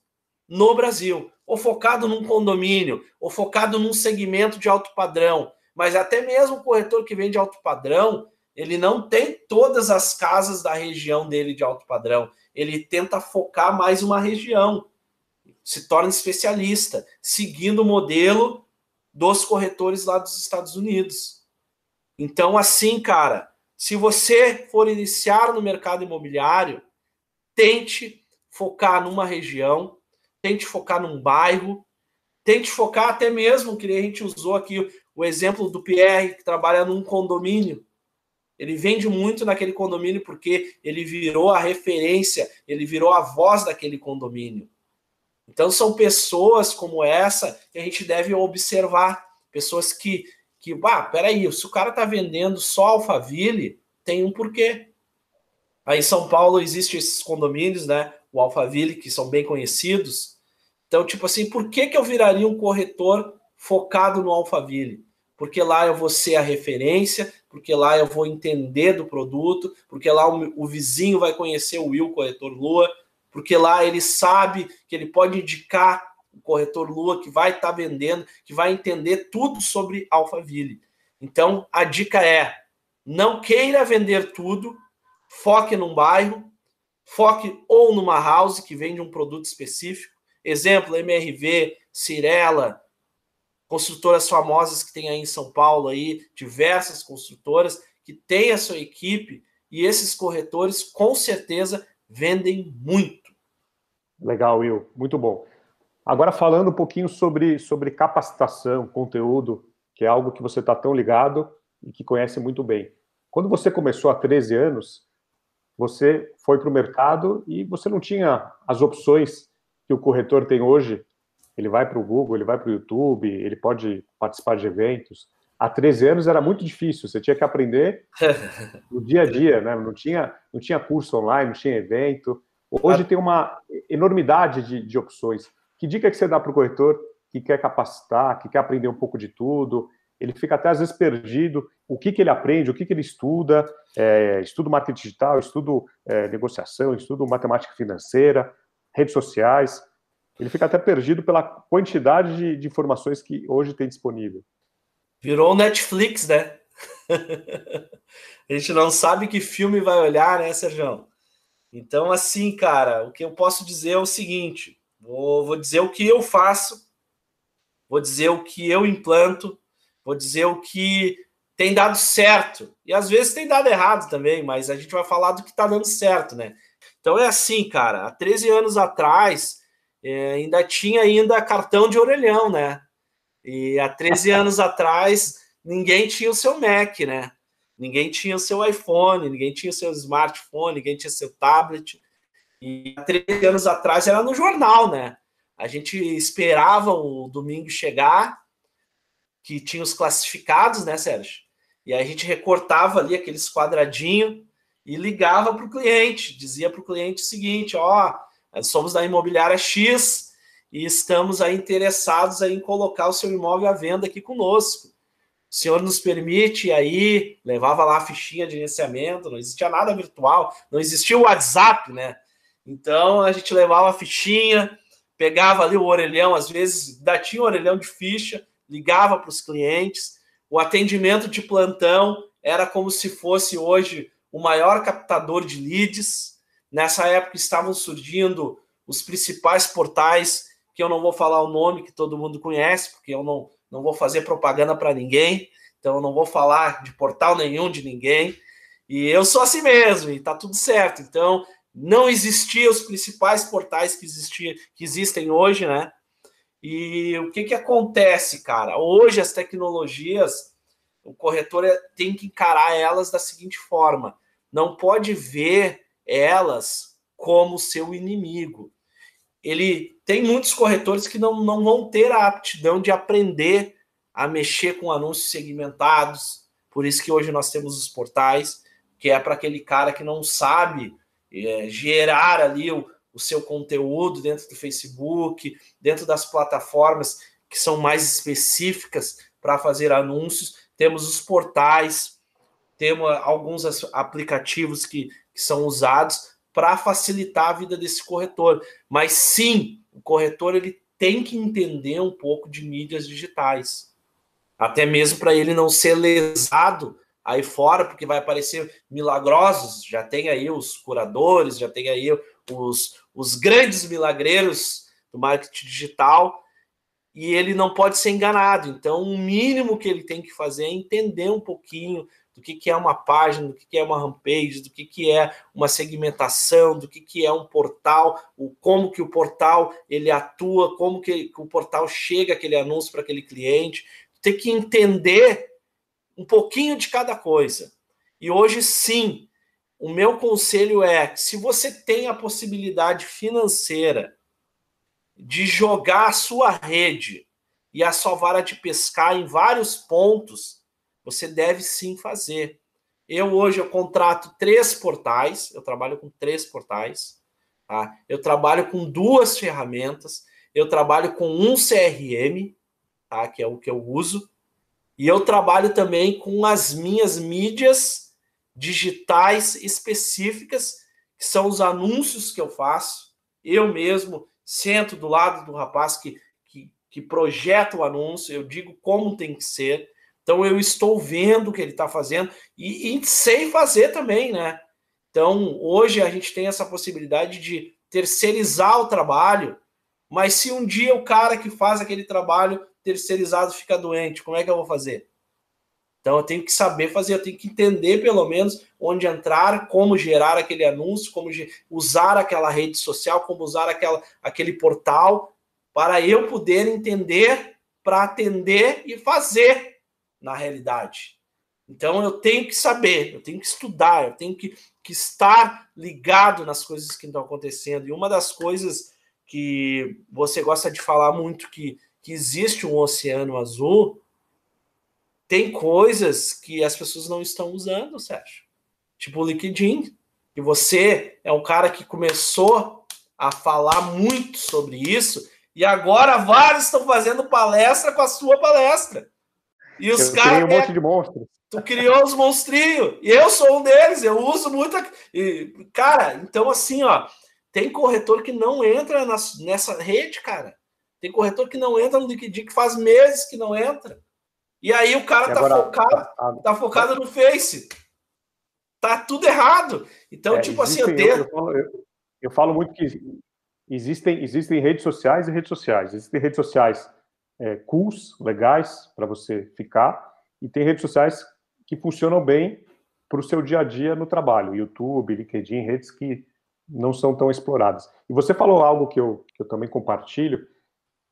no Brasil, ou focado num condomínio, ou focado num segmento de alto padrão. Mas até mesmo o corretor que vende alto padrão, ele não tem todas as casas da região dele de alto padrão. Ele tenta focar mais uma região. Se torna especialista, seguindo o modelo dos corretores lá dos Estados Unidos. Então, assim, cara, se você for iniciar no mercado imobiliário, tente focar numa região, tente focar num bairro, tente focar até mesmo, que a gente usou aqui o exemplo do Pierre, que trabalha num condomínio. Ele vende muito naquele condomínio porque ele virou a referência, ele virou a voz daquele condomínio. Então são pessoas como essa que a gente deve observar, pessoas que que, ah, peraí, se o cara tá vendendo só Alphaville, tem um porquê. Aí em São Paulo existem esses condomínios, né? O Alphaville, que são bem conhecidos. Então, tipo assim, por que, que eu viraria um corretor focado no Alphaville? porque lá eu vou ser a referência, porque lá eu vou entender do produto, porque lá o, o vizinho vai conhecer o Will Corretor Lua, porque lá ele sabe que ele pode indicar o corretor Lua que vai estar tá vendendo, que vai entender tudo sobre Alphaville. Então, a dica é: não queira vender tudo, foque num bairro, foque ou numa house que vende um produto específico. Exemplo, MRV, Cirela, construtoras famosas que tem aí em São Paulo aí, diversas construtoras que têm a sua equipe e esses corretores com certeza vendem muito. Legal, Will, muito bom. Agora falando um pouquinho sobre, sobre capacitação, conteúdo, que é algo que você está tão ligado e que conhece muito bem. Quando você começou há 13 anos, você foi para o mercado e você não tinha as opções que o corretor tem hoje ele vai para o Google, ele vai para o YouTube, ele pode participar de eventos. Há 13 anos era muito difícil, você tinha que aprender no dia a dia, né? não, tinha, não tinha curso online, não tinha evento. Hoje tem uma enormidade de, de opções. Que dica que você dá para o corretor que quer capacitar, que quer aprender um pouco de tudo? Ele fica até às vezes perdido. O que, que ele aprende, o que, que ele estuda? É, estudo marketing digital, estudo é, negociação, estudo matemática financeira, redes sociais ele fica até perdido pela quantidade de, de informações que hoje tem disponível. Virou Netflix, né? a gente não sabe que filme vai olhar, né, Sérgio? Então, assim, cara, o que eu posso dizer é o seguinte: vou, vou dizer o que eu faço, vou dizer o que eu implanto, vou dizer o que tem dado certo. E às vezes tem dado errado também, mas a gente vai falar do que está dando certo, né? Então é assim, cara, há 13 anos atrás é, ainda tinha ainda cartão de orelhão, né? E há 13 anos atrás, ninguém tinha o seu Mac, né? Ninguém tinha o seu iPhone, ninguém tinha o seu smartphone, ninguém tinha seu tablet. E há 13 anos atrás era no jornal, né? A gente esperava o domingo chegar, que tinha os classificados, né, Sérgio? E aí a gente recortava ali aqueles quadradinhos e ligava para o cliente, dizia para o cliente o seguinte: ó, somos da imobiliária X e estamos aí interessados aí em colocar o seu imóvel à venda aqui conosco. O senhor nos permite aí, levava lá a fichinha de gerenciamento, não existia nada virtual, não existia o WhatsApp, né? Então a gente levava a fichinha, pegava ali o orelhão, às vezes ainda tinha um orelhão de ficha, ligava para os clientes. O atendimento de plantão era como se fosse hoje o maior captador de leads. Nessa época estavam surgindo os principais portais, que eu não vou falar o nome, que todo mundo conhece, porque eu não, não vou fazer propaganda para ninguém, então eu não vou falar de portal nenhum de ninguém. E eu sou assim mesmo, e tá tudo certo. Então, não existiam os principais portais que, existia, que existem hoje, né? E o que, que acontece, cara? Hoje as tecnologias, o corretor é, tem que encarar elas da seguinte forma: não pode ver elas como seu inimigo. Ele tem muitos corretores que não, não vão ter a aptidão de aprender a mexer com anúncios segmentados. Por isso que hoje nós temos os portais, que é para aquele cara que não sabe é, gerar ali o, o seu conteúdo dentro do Facebook, dentro das plataformas que são mais específicas para fazer anúncios. Temos os portais, temos alguns aplicativos que, que são usados para facilitar a vida desse corretor. Mas sim, o corretor ele tem que entender um pouco de mídias digitais. Até mesmo para ele não ser lesado aí fora, porque vai aparecer milagrosos, já tem aí os curadores, já tem aí os, os grandes milagreiros do marketing digital, e ele não pode ser enganado. Então, o mínimo que ele tem que fazer é entender um pouquinho do que, que é uma página, do que, que é uma homepage, do que, que é uma segmentação, do que, que é um portal, o como que o portal ele atua, como que, que o portal chega aquele anúncio para aquele cliente. Tem que entender um pouquinho de cada coisa. E hoje, sim, o meu conselho é: se você tem a possibilidade financeira de jogar a sua rede e a sua vara de pescar em vários pontos, você deve sim fazer. Eu hoje eu contrato três portais, eu trabalho com três portais, tá? Eu trabalho com duas ferramentas, eu trabalho com um CRM, tá? Que é o que eu uso, e eu trabalho também com as minhas mídias digitais específicas, que são os anúncios que eu faço. Eu mesmo sento do lado do rapaz que, que, que projeta o anúncio, eu digo como tem que ser. Então eu estou vendo o que ele está fazendo e, e sei fazer também, né? Então hoje a gente tem essa possibilidade de terceirizar o trabalho, mas se um dia o cara que faz aquele trabalho terceirizado fica doente, como é que eu vou fazer? Então eu tenho que saber fazer, eu tenho que entender pelo menos onde entrar, como gerar aquele anúncio, como usar aquela rede social, como usar aquela, aquele portal, para eu poder entender, para atender e fazer na realidade. Então eu tenho que saber, eu tenho que estudar, eu tenho que, que estar ligado nas coisas que estão acontecendo. E uma das coisas que você gosta de falar muito que que existe um oceano azul, tem coisas que as pessoas não estão usando, Sérgio. Tipo o LinkedIn, que você é um cara que começou a falar muito sobre isso, e agora vários estão fazendo palestra com a sua palestra. E os caras. um monte de monstros. Tu criou os monstrinhos. E eu sou um deles, eu uso muito. E, cara, então assim, ó, tem corretor que não entra nessa rede, cara. Tem corretor que não entra no LinkedIn, que faz meses que não entra. E aí o cara tá agora, focado, a, a, tá focado no Face. Tá tudo errado. Então, é, tipo assim, eu, tenho... eu, falo, eu, eu falo muito que existem, existem redes sociais e redes sociais. Existem redes sociais é, cools, legais, para você ficar, e tem redes sociais que funcionam bem para o seu dia a dia no trabalho. YouTube, LinkedIn, redes que não são tão exploradas. E você falou algo que eu, que eu também compartilho,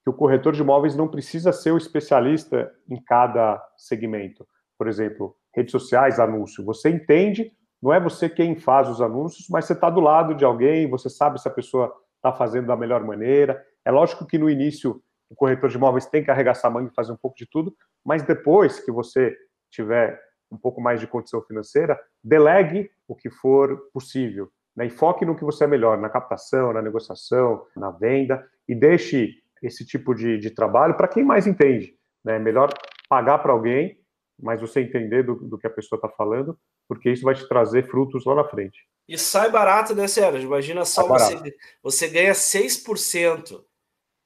que o corretor de imóveis não precisa ser o especialista em cada segmento. Por exemplo, redes sociais, anúncio. Você entende não é você quem faz os anúncios, mas você está do lado de alguém, você sabe se a pessoa está fazendo da melhor maneira. É lógico que no início o corretor de imóveis tem que arregaçar a manga e fazer um pouco de tudo, mas depois que você tiver um pouco mais de condição financeira, delegue o que for possível. Né, e foque no que você é melhor, na captação, na negociação, na venda, e deixe esse tipo de, de trabalho para quem mais entende. Né? É melhor pagar para alguém, mas você entender do, do que a pessoa está falando, porque isso vai te trazer frutos lá na frente. E sai barato, né, Sérgio? Imagina só você, você ganha 6%.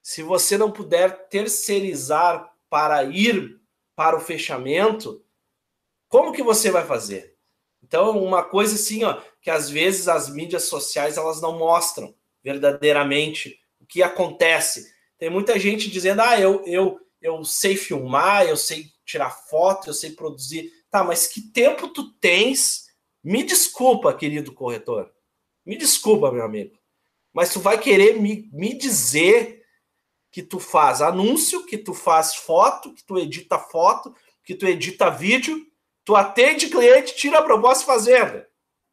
Se você não puder terceirizar para ir para o fechamento, como que você vai fazer? Então, uma coisa assim, ó, que às vezes as mídias sociais elas não mostram verdadeiramente o que acontece. Tem muita gente dizendo: "Ah, eu eu eu sei filmar, eu sei tirar foto, eu sei produzir". Tá, mas que tempo tu tens? Me desculpa, querido corretor. Me desculpa, meu amigo. Mas tu vai querer me, me dizer que tu faz anúncio, que tu faz foto, que tu edita foto, que tu edita vídeo, tu atende cliente, tira a proposta fazenda.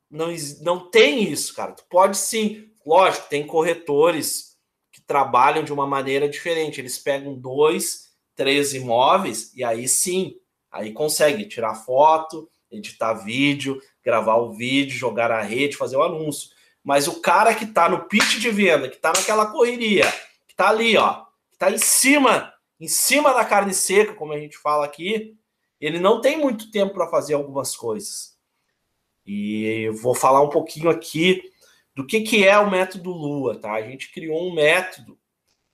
Não, não tem isso, cara. Tu pode sim. Lógico, tem corretores que trabalham de uma maneira diferente. Eles pegam dois, três imóveis e aí sim, aí consegue tirar foto, editar vídeo, gravar o vídeo, jogar na rede, fazer o anúncio. Mas o cara que está no pitch de venda, que está naquela correria, que está ali, ó, que está em cima, em cima da carne seca, como a gente fala aqui, ele não tem muito tempo para fazer algumas coisas. E vou falar um pouquinho aqui do que, que é o método Lua, tá? A gente criou um método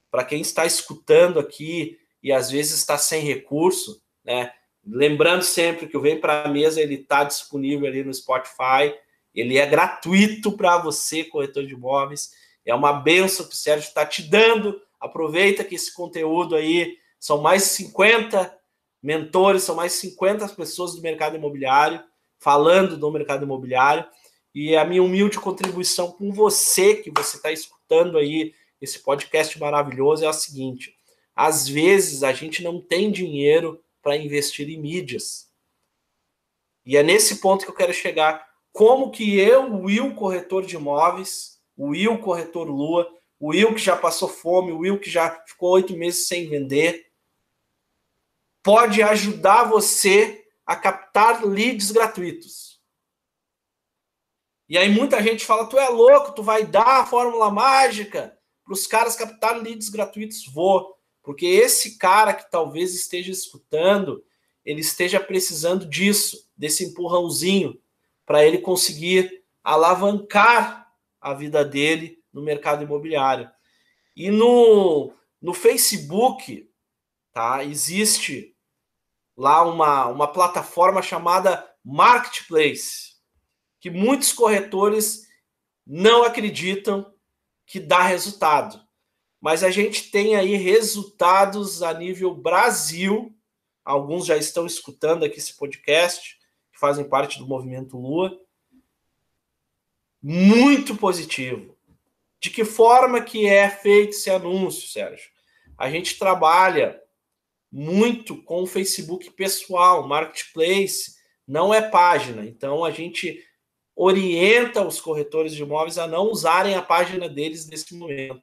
para quem está escutando aqui e às vezes está sem recurso, né? Lembrando sempre que o Vem para a Mesa ele está disponível ali no Spotify, ele é gratuito para você, corretor de imóveis. É uma benção que o Sérgio está te dando. Aproveita que esse conteúdo aí são mais 50 mentores, são mais 50 pessoas do mercado imobiliário falando do mercado imobiliário. E a minha humilde contribuição com você, que você está escutando aí esse podcast maravilhoso, é a seguinte: às vezes a gente não tem dinheiro para investir em mídias. E é nesse ponto que eu quero chegar. Como que eu, Will, corretor de imóveis, o Will, corretor Lua, o Will que já passou fome, o Will que já ficou oito meses sem vender, pode ajudar você a captar leads gratuitos. E aí muita gente fala: tu é louco, tu vai dar a fórmula mágica para os caras captar leads gratuitos? Vou. Porque esse cara que talvez esteja escutando, ele esteja precisando disso, desse empurrãozinho, para ele conseguir alavancar a vida dele no mercado imobiliário. E no, no Facebook, tá? Existe lá uma, uma plataforma chamada Marketplace, que muitos corretores não acreditam que dá resultado mas a gente tem aí resultados a nível Brasil. Alguns já estão escutando aqui esse podcast, que fazem parte do movimento Lua. Muito positivo. De que forma que é feito esse anúncio, Sérgio? A gente trabalha muito com o Facebook pessoal, marketplace, não é página. Então a gente orienta os corretores de imóveis a não usarem a página deles nesse momento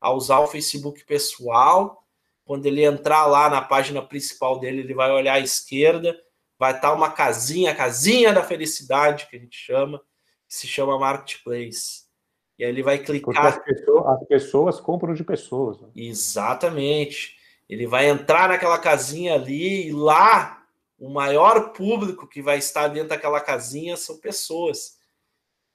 a usar o Facebook pessoal. Quando ele entrar lá na página principal dele, ele vai olhar à esquerda, vai estar uma casinha, a casinha da felicidade, que a gente chama, que se chama Marketplace. E aí ele vai clicar. As pessoas, as pessoas, compram de pessoas. Né? Exatamente. Ele vai entrar naquela casinha ali e lá o maior público que vai estar dentro daquela casinha são pessoas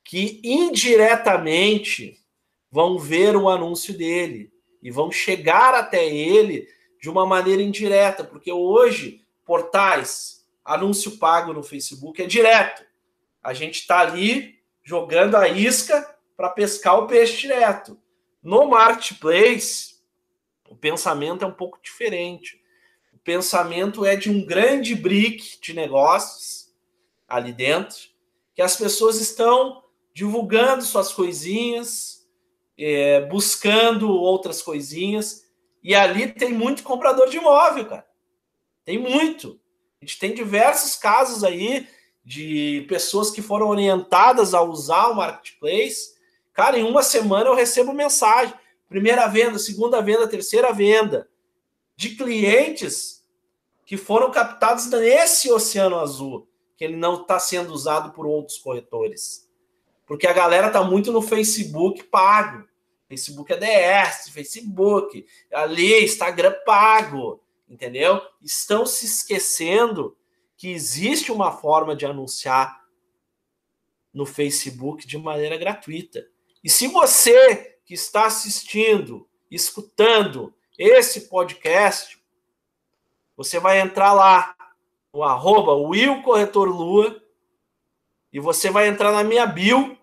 que indiretamente vão ver o anúncio dele e vão chegar até ele de uma maneira indireta, porque hoje portais, anúncio pago no Facebook é direto. A gente está ali jogando a isca para pescar o peixe direto. No marketplace, o pensamento é um pouco diferente. O pensamento é de um grande brick de negócios ali dentro, que as pessoas estão divulgando suas coisinhas, é, buscando outras coisinhas. E ali tem muito comprador de imóvel, cara. Tem muito. A gente tem diversos casos aí de pessoas que foram orientadas a usar o marketplace. Cara, em uma semana eu recebo mensagem: primeira venda, segunda venda, terceira venda, de clientes que foram captados nesse oceano azul, que ele não está sendo usado por outros corretores. Porque a galera está muito no Facebook pago. Facebook é DS, Facebook, ali Instagram pago, entendeu? Estão se esquecendo que existe uma forma de anunciar no Facebook de maneira gratuita. E se você que está assistindo, escutando esse podcast, você vai entrar lá no arroba Will Corretor Lua e você vai entrar na minha bio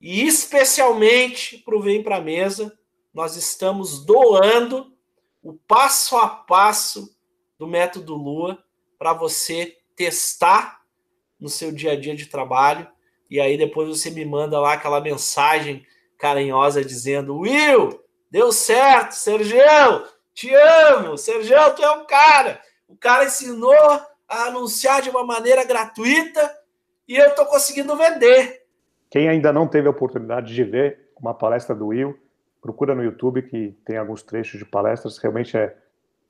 e especialmente para o Vem para Mesa, nós estamos doando o passo a passo do método Lua para você testar no seu dia a dia de trabalho. E aí depois você me manda lá aquela mensagem carinhosa dizendo: Will, deu certo, Sergão, te amo, Sergão, tu é um cara. O cara ensinou a anunciar de uma maneira gratuita e eu estou conseguindo vender. Quem ainda não teve a oportunidade de ver uma palestra do Will, procura no YouTube que tem alguns trechos de palestras, realmente é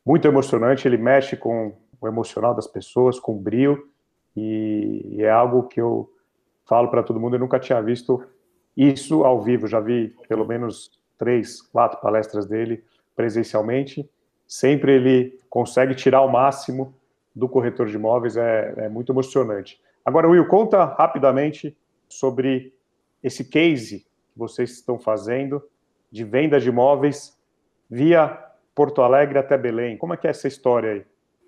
muito emocionante, ele mexe com o emocional das pessoas, com brilho, e, é algo que eu falo para todo mundo, eu nunca tinha visto isso ao vivo, já vi pelo menos três, quatro palestras dele presencialmente, sempre ele consegue tirar o máximo do corretor de imóveis, é, é muito emocionante. Agora, Will, conta rapidamente sobre esse case que vocês estão fazendo de venda de imóveis via Porto Alegre até Belém. Como é que é essa história aí?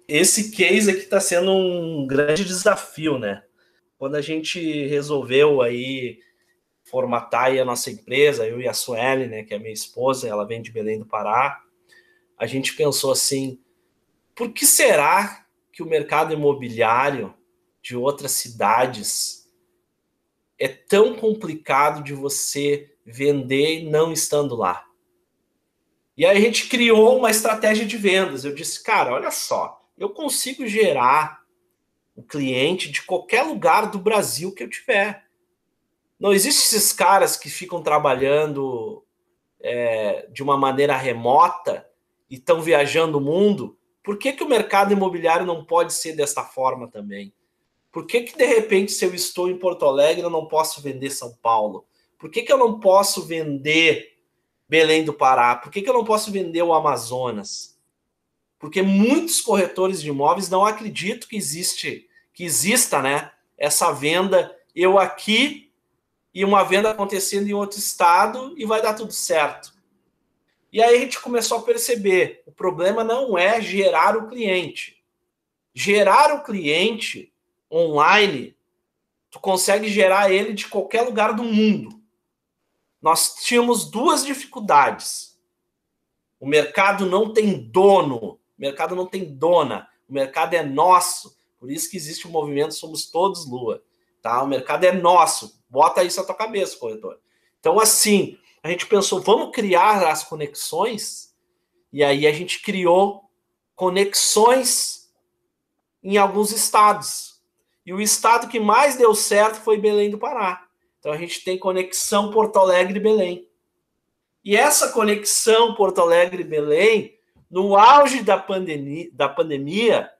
Esse case aqui está sendo um grande desafio, né? Quando a gente resolveu aí formatar aí a nossa empresa, eu e a Sueli, né, que é minha esposa, ela vem de Belém do Pará, a gente pensou assim, por que será que o mercado imobiliário de outras cidades é tão complicado de você vender não estando lá. E aí a gente criou uma estratégia de vendas. Eu disse, cara, olha só, eu consigo gerar o cliente de qualquer lugar do Brasil que eu tiver. Não existe esses caras que ficam trabalhando é, de uma maneira remota e estão viajando o mundo. Por que, que o mercado imobiliário não pode ser dessa forma também? Por que, que de repente, se eu estou em Porto Alegre, eu não posso vender São Paulo? Por que, que eu não posso vender Belém do Pará? Por que, que eu não posso vender o Amazonas? Porque muitos corretores de imóveis não acreditam que existe, que exista, né? Essa venda eu aqui e uma venda acontecendo em outro estado e vai dar tudo certo. E aí a gente começou a perceber, o problema não é gerar o cliente. Gerar o cliente online, tu consegue gerar ele de qualquer lugar do mundo. Nós tínhamos duas dificuldades. O mercado não tem dono, o mercado não tem dona, o mercado é nosso. Por isso que existe o movimento Somos Todos Lua. Tá? O mercado é nosso. Bota isso na tua cabeça, corretor. Então, assim, a gente pensou, vamos criar as conexões, e aí a gente criou conexões em alguns estados. E o estado que mais deu certo foi Belém do Pará. Então a gente tem conexão Porto Alegre e Belém. E essa conexão Porto Alegre Belém, no auge da pandemia, da pandemia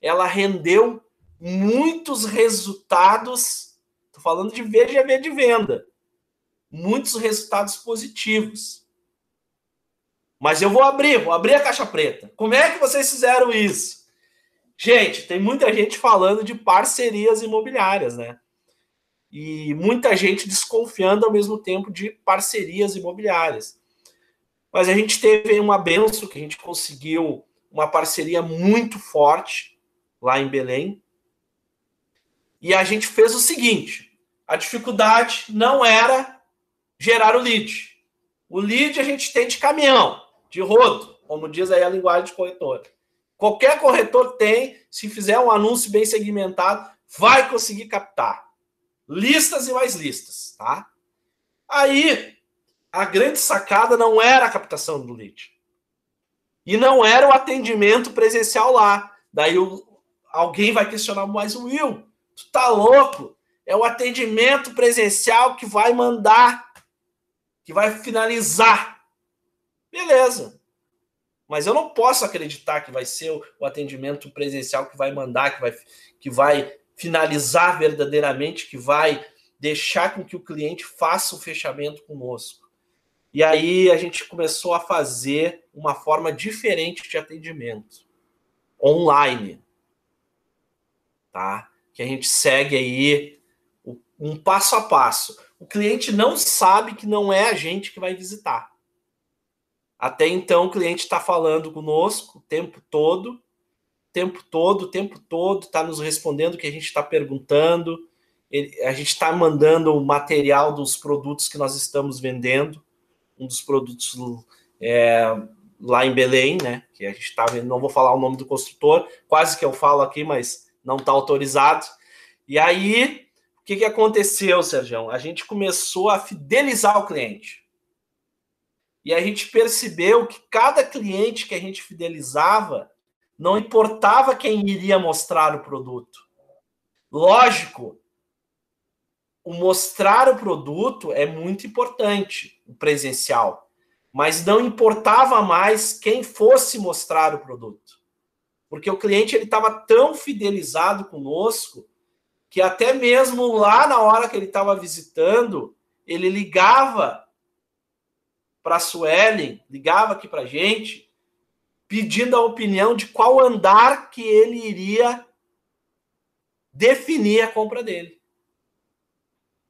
ela rendeu muitos resultados. Estou falando de VGV de venda. Muitos resultados positivos. Mas eu vou abrir, vou abrir a caixa preta. Como é que vocês fizeram isso? Gente, tem muita gente falando de parcerias imobiliárias, né? E muita gente desconfiando ao mesmo tempo de parcerias imobiliárias. Mas a gente teve uma benção que a gente conseguiu uma parceria muito forte lá em Belém. E a gente fez o seguinte: a dificuldade não era gerar o lead. O lead a gente tem de caminhão, de rodo, como diz aí a linguagem de corretor. Qualquer corretor tem, se fizer um anúncio bem segmentado, vai conseguir captar. Listas e mais listas, tá? Aí, a grande sacada não era a captação do lead. E não era o atendimento presencial lá. Daí o, alguém vai questionar mais o Will. Tu tá louco? É o atendimento presencial que vai mandar, que vai finalizar. Beleza. Mas eu não posso acreditar que vai ser o atendimento presencial que vai mandar, que vai, que vai finalizar verdadeiramente, que vai deixar com que o cliente faça o fechamento conosco. E aí a gente começou a fazer uma forma diferente de atendimento, online, tá? Que a gente segue aí um passo a passo. O cliente não sabe que não é a gente que vai visitar. Até então o cliente está falando conosco o tempo todo, tempo todo, tempo todo, está nos respondendo o que a gente está perguntando, ele, a gente está mandando o material dos produtos que nós estamos vendendo, um dos produtos é, lá em Belém, né? Que a gente está vendo, não vou falar o nome do construtor, quase que eu falo aqui, mas não está autorizado. E aí, o que, que aconteceu, Sérgio? A gente começou a fidelizar o cliente. E a gente percebeu que cada cliente que a gente fidelizava, não importava quem iria mostrar o produto. Lógico, o mostrar o produto é muito importante, o presencial, mas não importava mais quem fosse mostrar o produto. Porque o cliente ele estava tão fidelizado conosco que até mesmo lá na hora que ele estava visitando, ele ligava para a Suelen, ligava aqui para gente, pedindo a opinião de qual andar que ele iria definir a compra dele.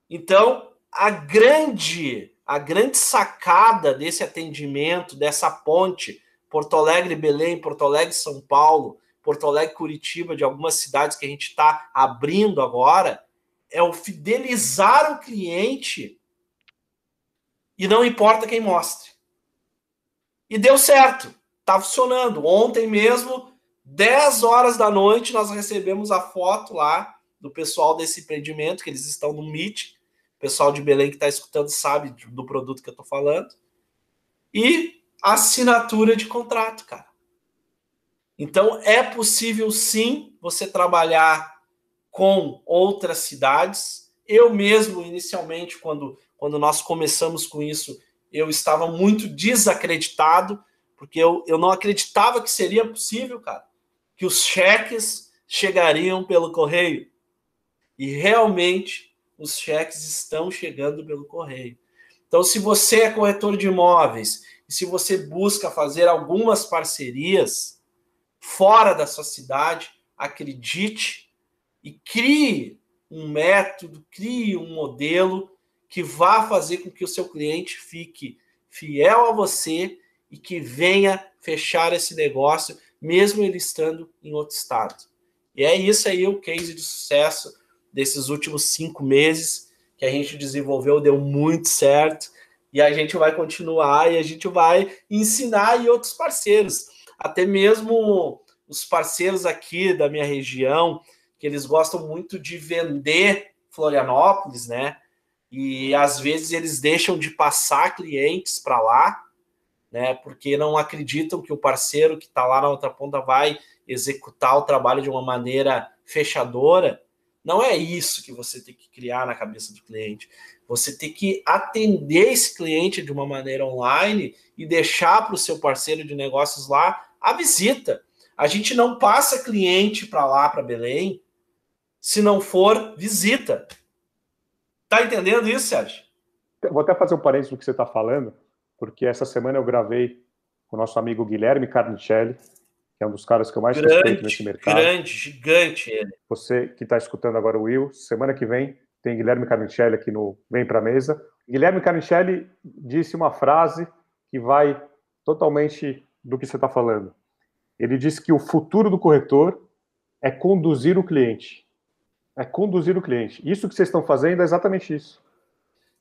Então, a grande, a grande sacada desse atendimento, dessa ponte Porto Alegre, Belém, Porto Alegre, São Paulo, Porto Alegre, Curitiba, de algumas cidades que a gente está abrindo agora, é o fidelizar o cliente e não importa quem mostre. E deu certo, está funcionando. Ontem mesmo, 10 horas da noite, nós recebemos a foto lá do pessoal desse empreendimento, que eles estão no Meet, o pessoal de Belém que está escutando sabe do produto que eu estou falando. E assinatura de contrato, cara. Então é possível sim você trabalhar com outras cidades. Eu mesmo, inicialmente, quando, quando nós começamos com isso, eu estava muito desacreditado, porque eu, eu não acreditava que seria possível, cara, que os cheques chegariam pelo correio. E realmente os cheques estão chegando pelo correio. Então, se você é corretor de imóveis e se você busca fazer algumas parcerias fora da sua cidade, acredite e crie um método, crie um modelo que vá fazer com que o seu cliente fique fiel a você e que venha fechar esse negócio, mesmo ele estando em outro estado. E é isso aí o case de sucesso desses últimos cinco meses que a gente desenvolveu, deu muito certo. E a gente vai continuar e a gente vai ensinar e outros parceiros. Até mesmo os parceiros aqui da minha região, que eles gostam muito de vender Florianópolis, né? E às vezes eles deixam de passar clientes para lá, né? Porque não acreditam que o parceiro que está lá na outra ponta vai executar o trabalho de uma maneira fechadora. Não é isso que você tem que criar na cabeça do cliente. Você tem que atender esse cliente de uma maneira online e deixar para o seu parceiro de negócios lá a visita. A gente não passa cliente para lá, para Belém, se não for visita. Tá entendendo isso, Sérgio? Vou até fazer um parênteses do que você está falando, porque essa semana eu gravei com o nosso amigo Guilherme Carnicelli, que é um dos caras que eu mais grande, respeito nesse mercado. Grande, gigante ele. Você que está escutando agora o Will, semana que vem tem Guilherme Carnicelli aqui no Vem Pra Mesa. Guilherme Carnicelli disse uma frase que vai totalmente do que você está falando. Ele disse que o futuro do corretor é conduzir o cliente. É conduzir o cliente. Isso que vocês estão fazendo é exatamente isso.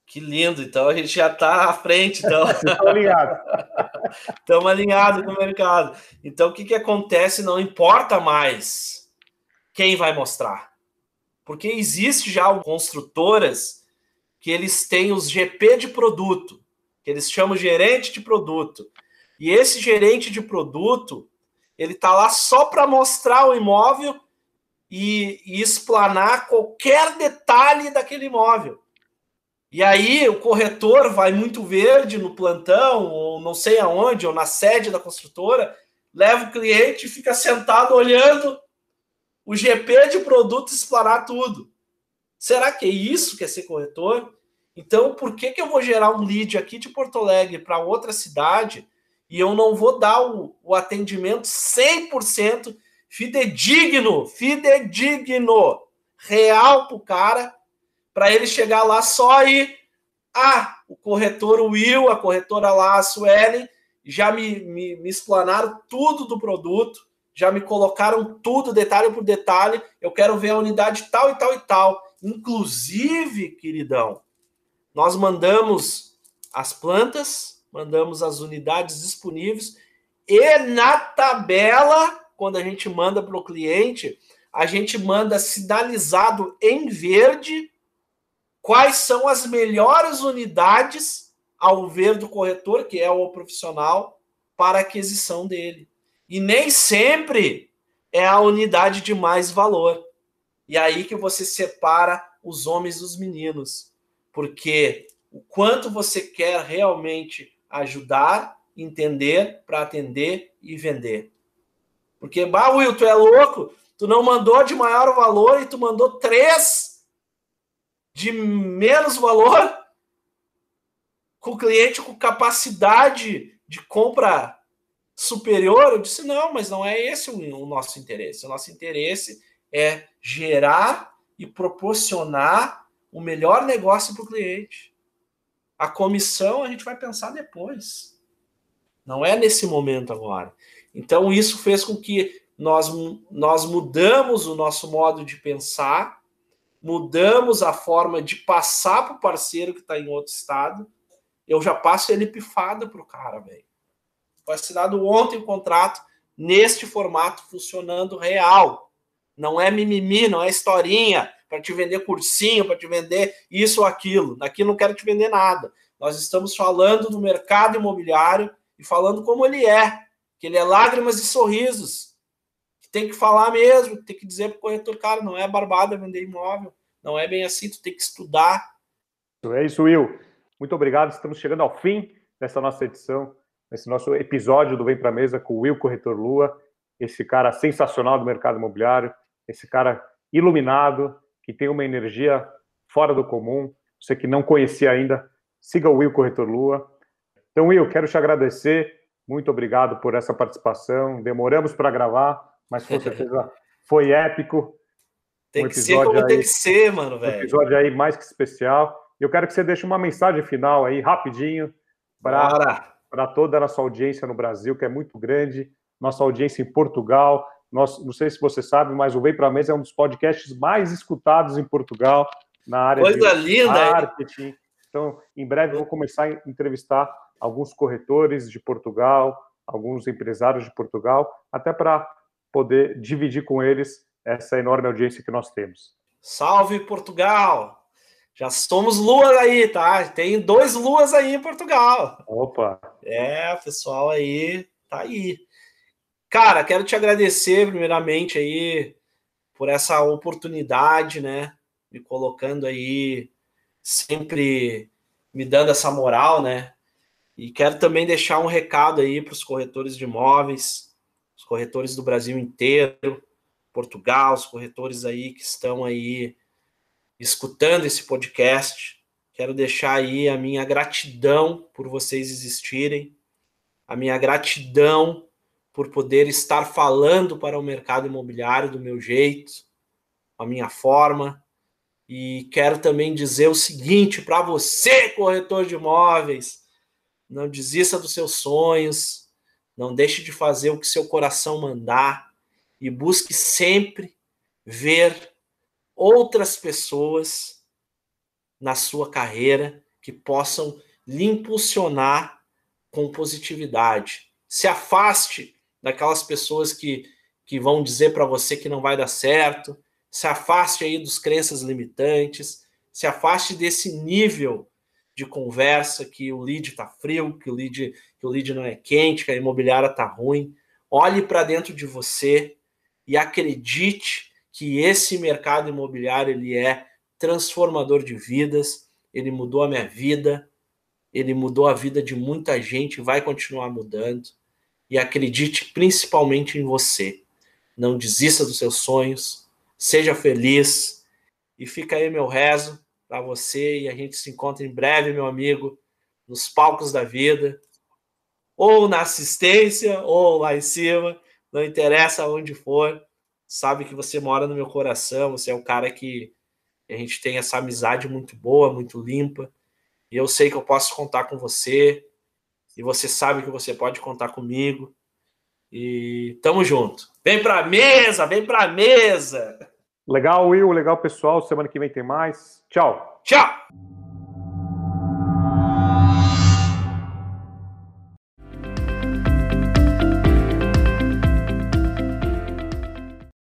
Que lindo, então a gente já está à frente, então. Estão alinhados. Estamos alinhados com o mercado. Então, o que, que acontece? Não importa mais quem vai mostrar. Porque existe já construtoras que eles têm os GP de produto, que eles chamam gerente de produto. E esse gerente de produto, ele está lá só para mostrar o imóvel e, e explanar qualquer detalhe daquele imóvel. E aí o corretor vai muito verde no plantão, ou não sei aonde, ou na sede da construtora, leva o cliente e fica sentado olhando o GP de produto explanar tudo. Será que é isso que é ser corretor? Então, por que, que eu vou gerar um lead aqui de Porto Alegre para outra cidade e eu não vou dar o, o atendimento 100% fidedigno, fidedigno, real para o cara, para ele chegar lá só e. Ah, o corretor Will, a corretora lá, a Suelen, já me, me, me explanaram tudo do produto, já me colocaram tudo, detalhe por detalhe. Eu quero ver a unidade tal e tal e tal. Inclusive, queridão, nós mandamos as plantas, mandamos as unidades disponíveis e na tabela, quando a gente manda para o cliente, a gente manda sinalizado em verde quais são as melhores unidades ao ver do corretor, que é o profissional, para aquisição dele. E nem sempre é a unidade de mais valor. E aí que você separa os homens dos meninos. Porque o quanto você quer realmente ajudar, entender para atender e vender. Porque, bah, Will, tu é louco? Tu não mandou de maior valor e tu mandou três de menos valor com cliente com capacidade de compra superior? Eu disse, não, mas não é esse o nosso interesse. O nosso interesse é gerar e proporcionar o melhor negócio para o cliente. A comissão a gente vai pensar depois. Não é nesse momento agora. Então, isso fez com que nós, nós mudamos o nosso modo de pensar, mudamos a forma de passar para o parceiro que está em outro estado. Eu já passo ele pifado para o cara, velho. Foi assinado ontem o contrato neste formato, funcionando real. Não é mimimi, não é historinha para te vender cursinho, para te vender isso ou aquilo. Daqui não quero te vender nada. Nós estamos falando do mercado imobiliário e falando como ele é, que ele é lágrimas e sorrisos. Tem que falar mesmo, tem que dizer para o corretor, cara, não é barbada vender imóvel, não é bem assim, tu tem que estudar. É isso, Will. Muito obrigado. Estamos chegando ao fim dessa nossa edição, nesse nosso episódio do Vem para Mesa com o Will Corretor Lua, esse cara sensacional do mercado imobiliário esse cara iluminado, que tem uma energia fora do comum. Você que não conhecia ainda, siga o Will Corretor Lua. Então, Will, quero te agradecer. Muito obrigado por essa participação. Demoramos para gravar, mas com certeza foi épico. Tem um que ser como aí, tem que ser, mano, velho. Um episódio aí mais que especial. Eu quero que você deixe uma mensagem final aí, rapidinho, para toda a nossa audiência no Brasil, que é muito grande, nossa audiência em Portugal, nós, não sei se você sabe, mas o Vem para a Mesa é um dos podcasts mais escutados em Portugal na área Coisa de linda, marketing. Hein? Então, em breve vou começar a entrevistar alguns corretores de Portugal, alguns empresários de Portugal, até para poder dividir com eles essa enorme audiência que nós temos. Salve Portugal! Já somos luas aí, tá? Tem dois luas aí em Portugal. Opa! É, pessoal aí tá aí. Cara, quero te agradecer primeiramente aí por essa oportunidade, né? Me colocando aí sempre me dando essa moral, né? E quero também deixar um recado aí para os corretores de imóveis, corretores do Brasil inteiro, Portugal, os corretores aí que estão aí escutando esse podcast. Quero deixar aí a minha gratidão por vocês existirem, a minha gratidão por poder estar falando para o mercado imobiliário do meu jeito, a minha forma. E quero também dizer o seguinte para você, corretor de imóveis: não desista dos seus sonhos, não deixe de fazer o que seu coração mandar e busque sempre ver outras pessoas na sua carreira que possam lhe impulsionar com positividade. Se afaste daquelas pessoas que, que vão dizer para você que não vai dar certo. Se afaste aí dos crenças limitantes, se afaste desse nível de conversa que o lead está frio, que o lead, que o lead não é quente, que a imobiliária está ruim. Olhe para dentro de você e acredite que esse mercado imobiliário ele é transformador de vidas, ele mudou a minha vida, ele mudou a vida de muita gente, vai continuar mudando. E acredite principalmente em você. Não desista dos seus sonhos, seja feliz e fica aí meu rezo para você e a gente se encontra em breve, meu amigo, nos palcos da vida, ou na assistência, ou lá em cima, não interessa onde for, sabe que você mora no meu coração, você é um cara que a gente tem essa amizade muito boa, muito limpa, e eu sei que eu posso contar com você, e você sabe que você pode contar comigo. E tamo junto. Vem pra mesa, vem pra mesa. Legal, Will, legal, pessoal. Semana que vem tem mais. Tchau. Tchau.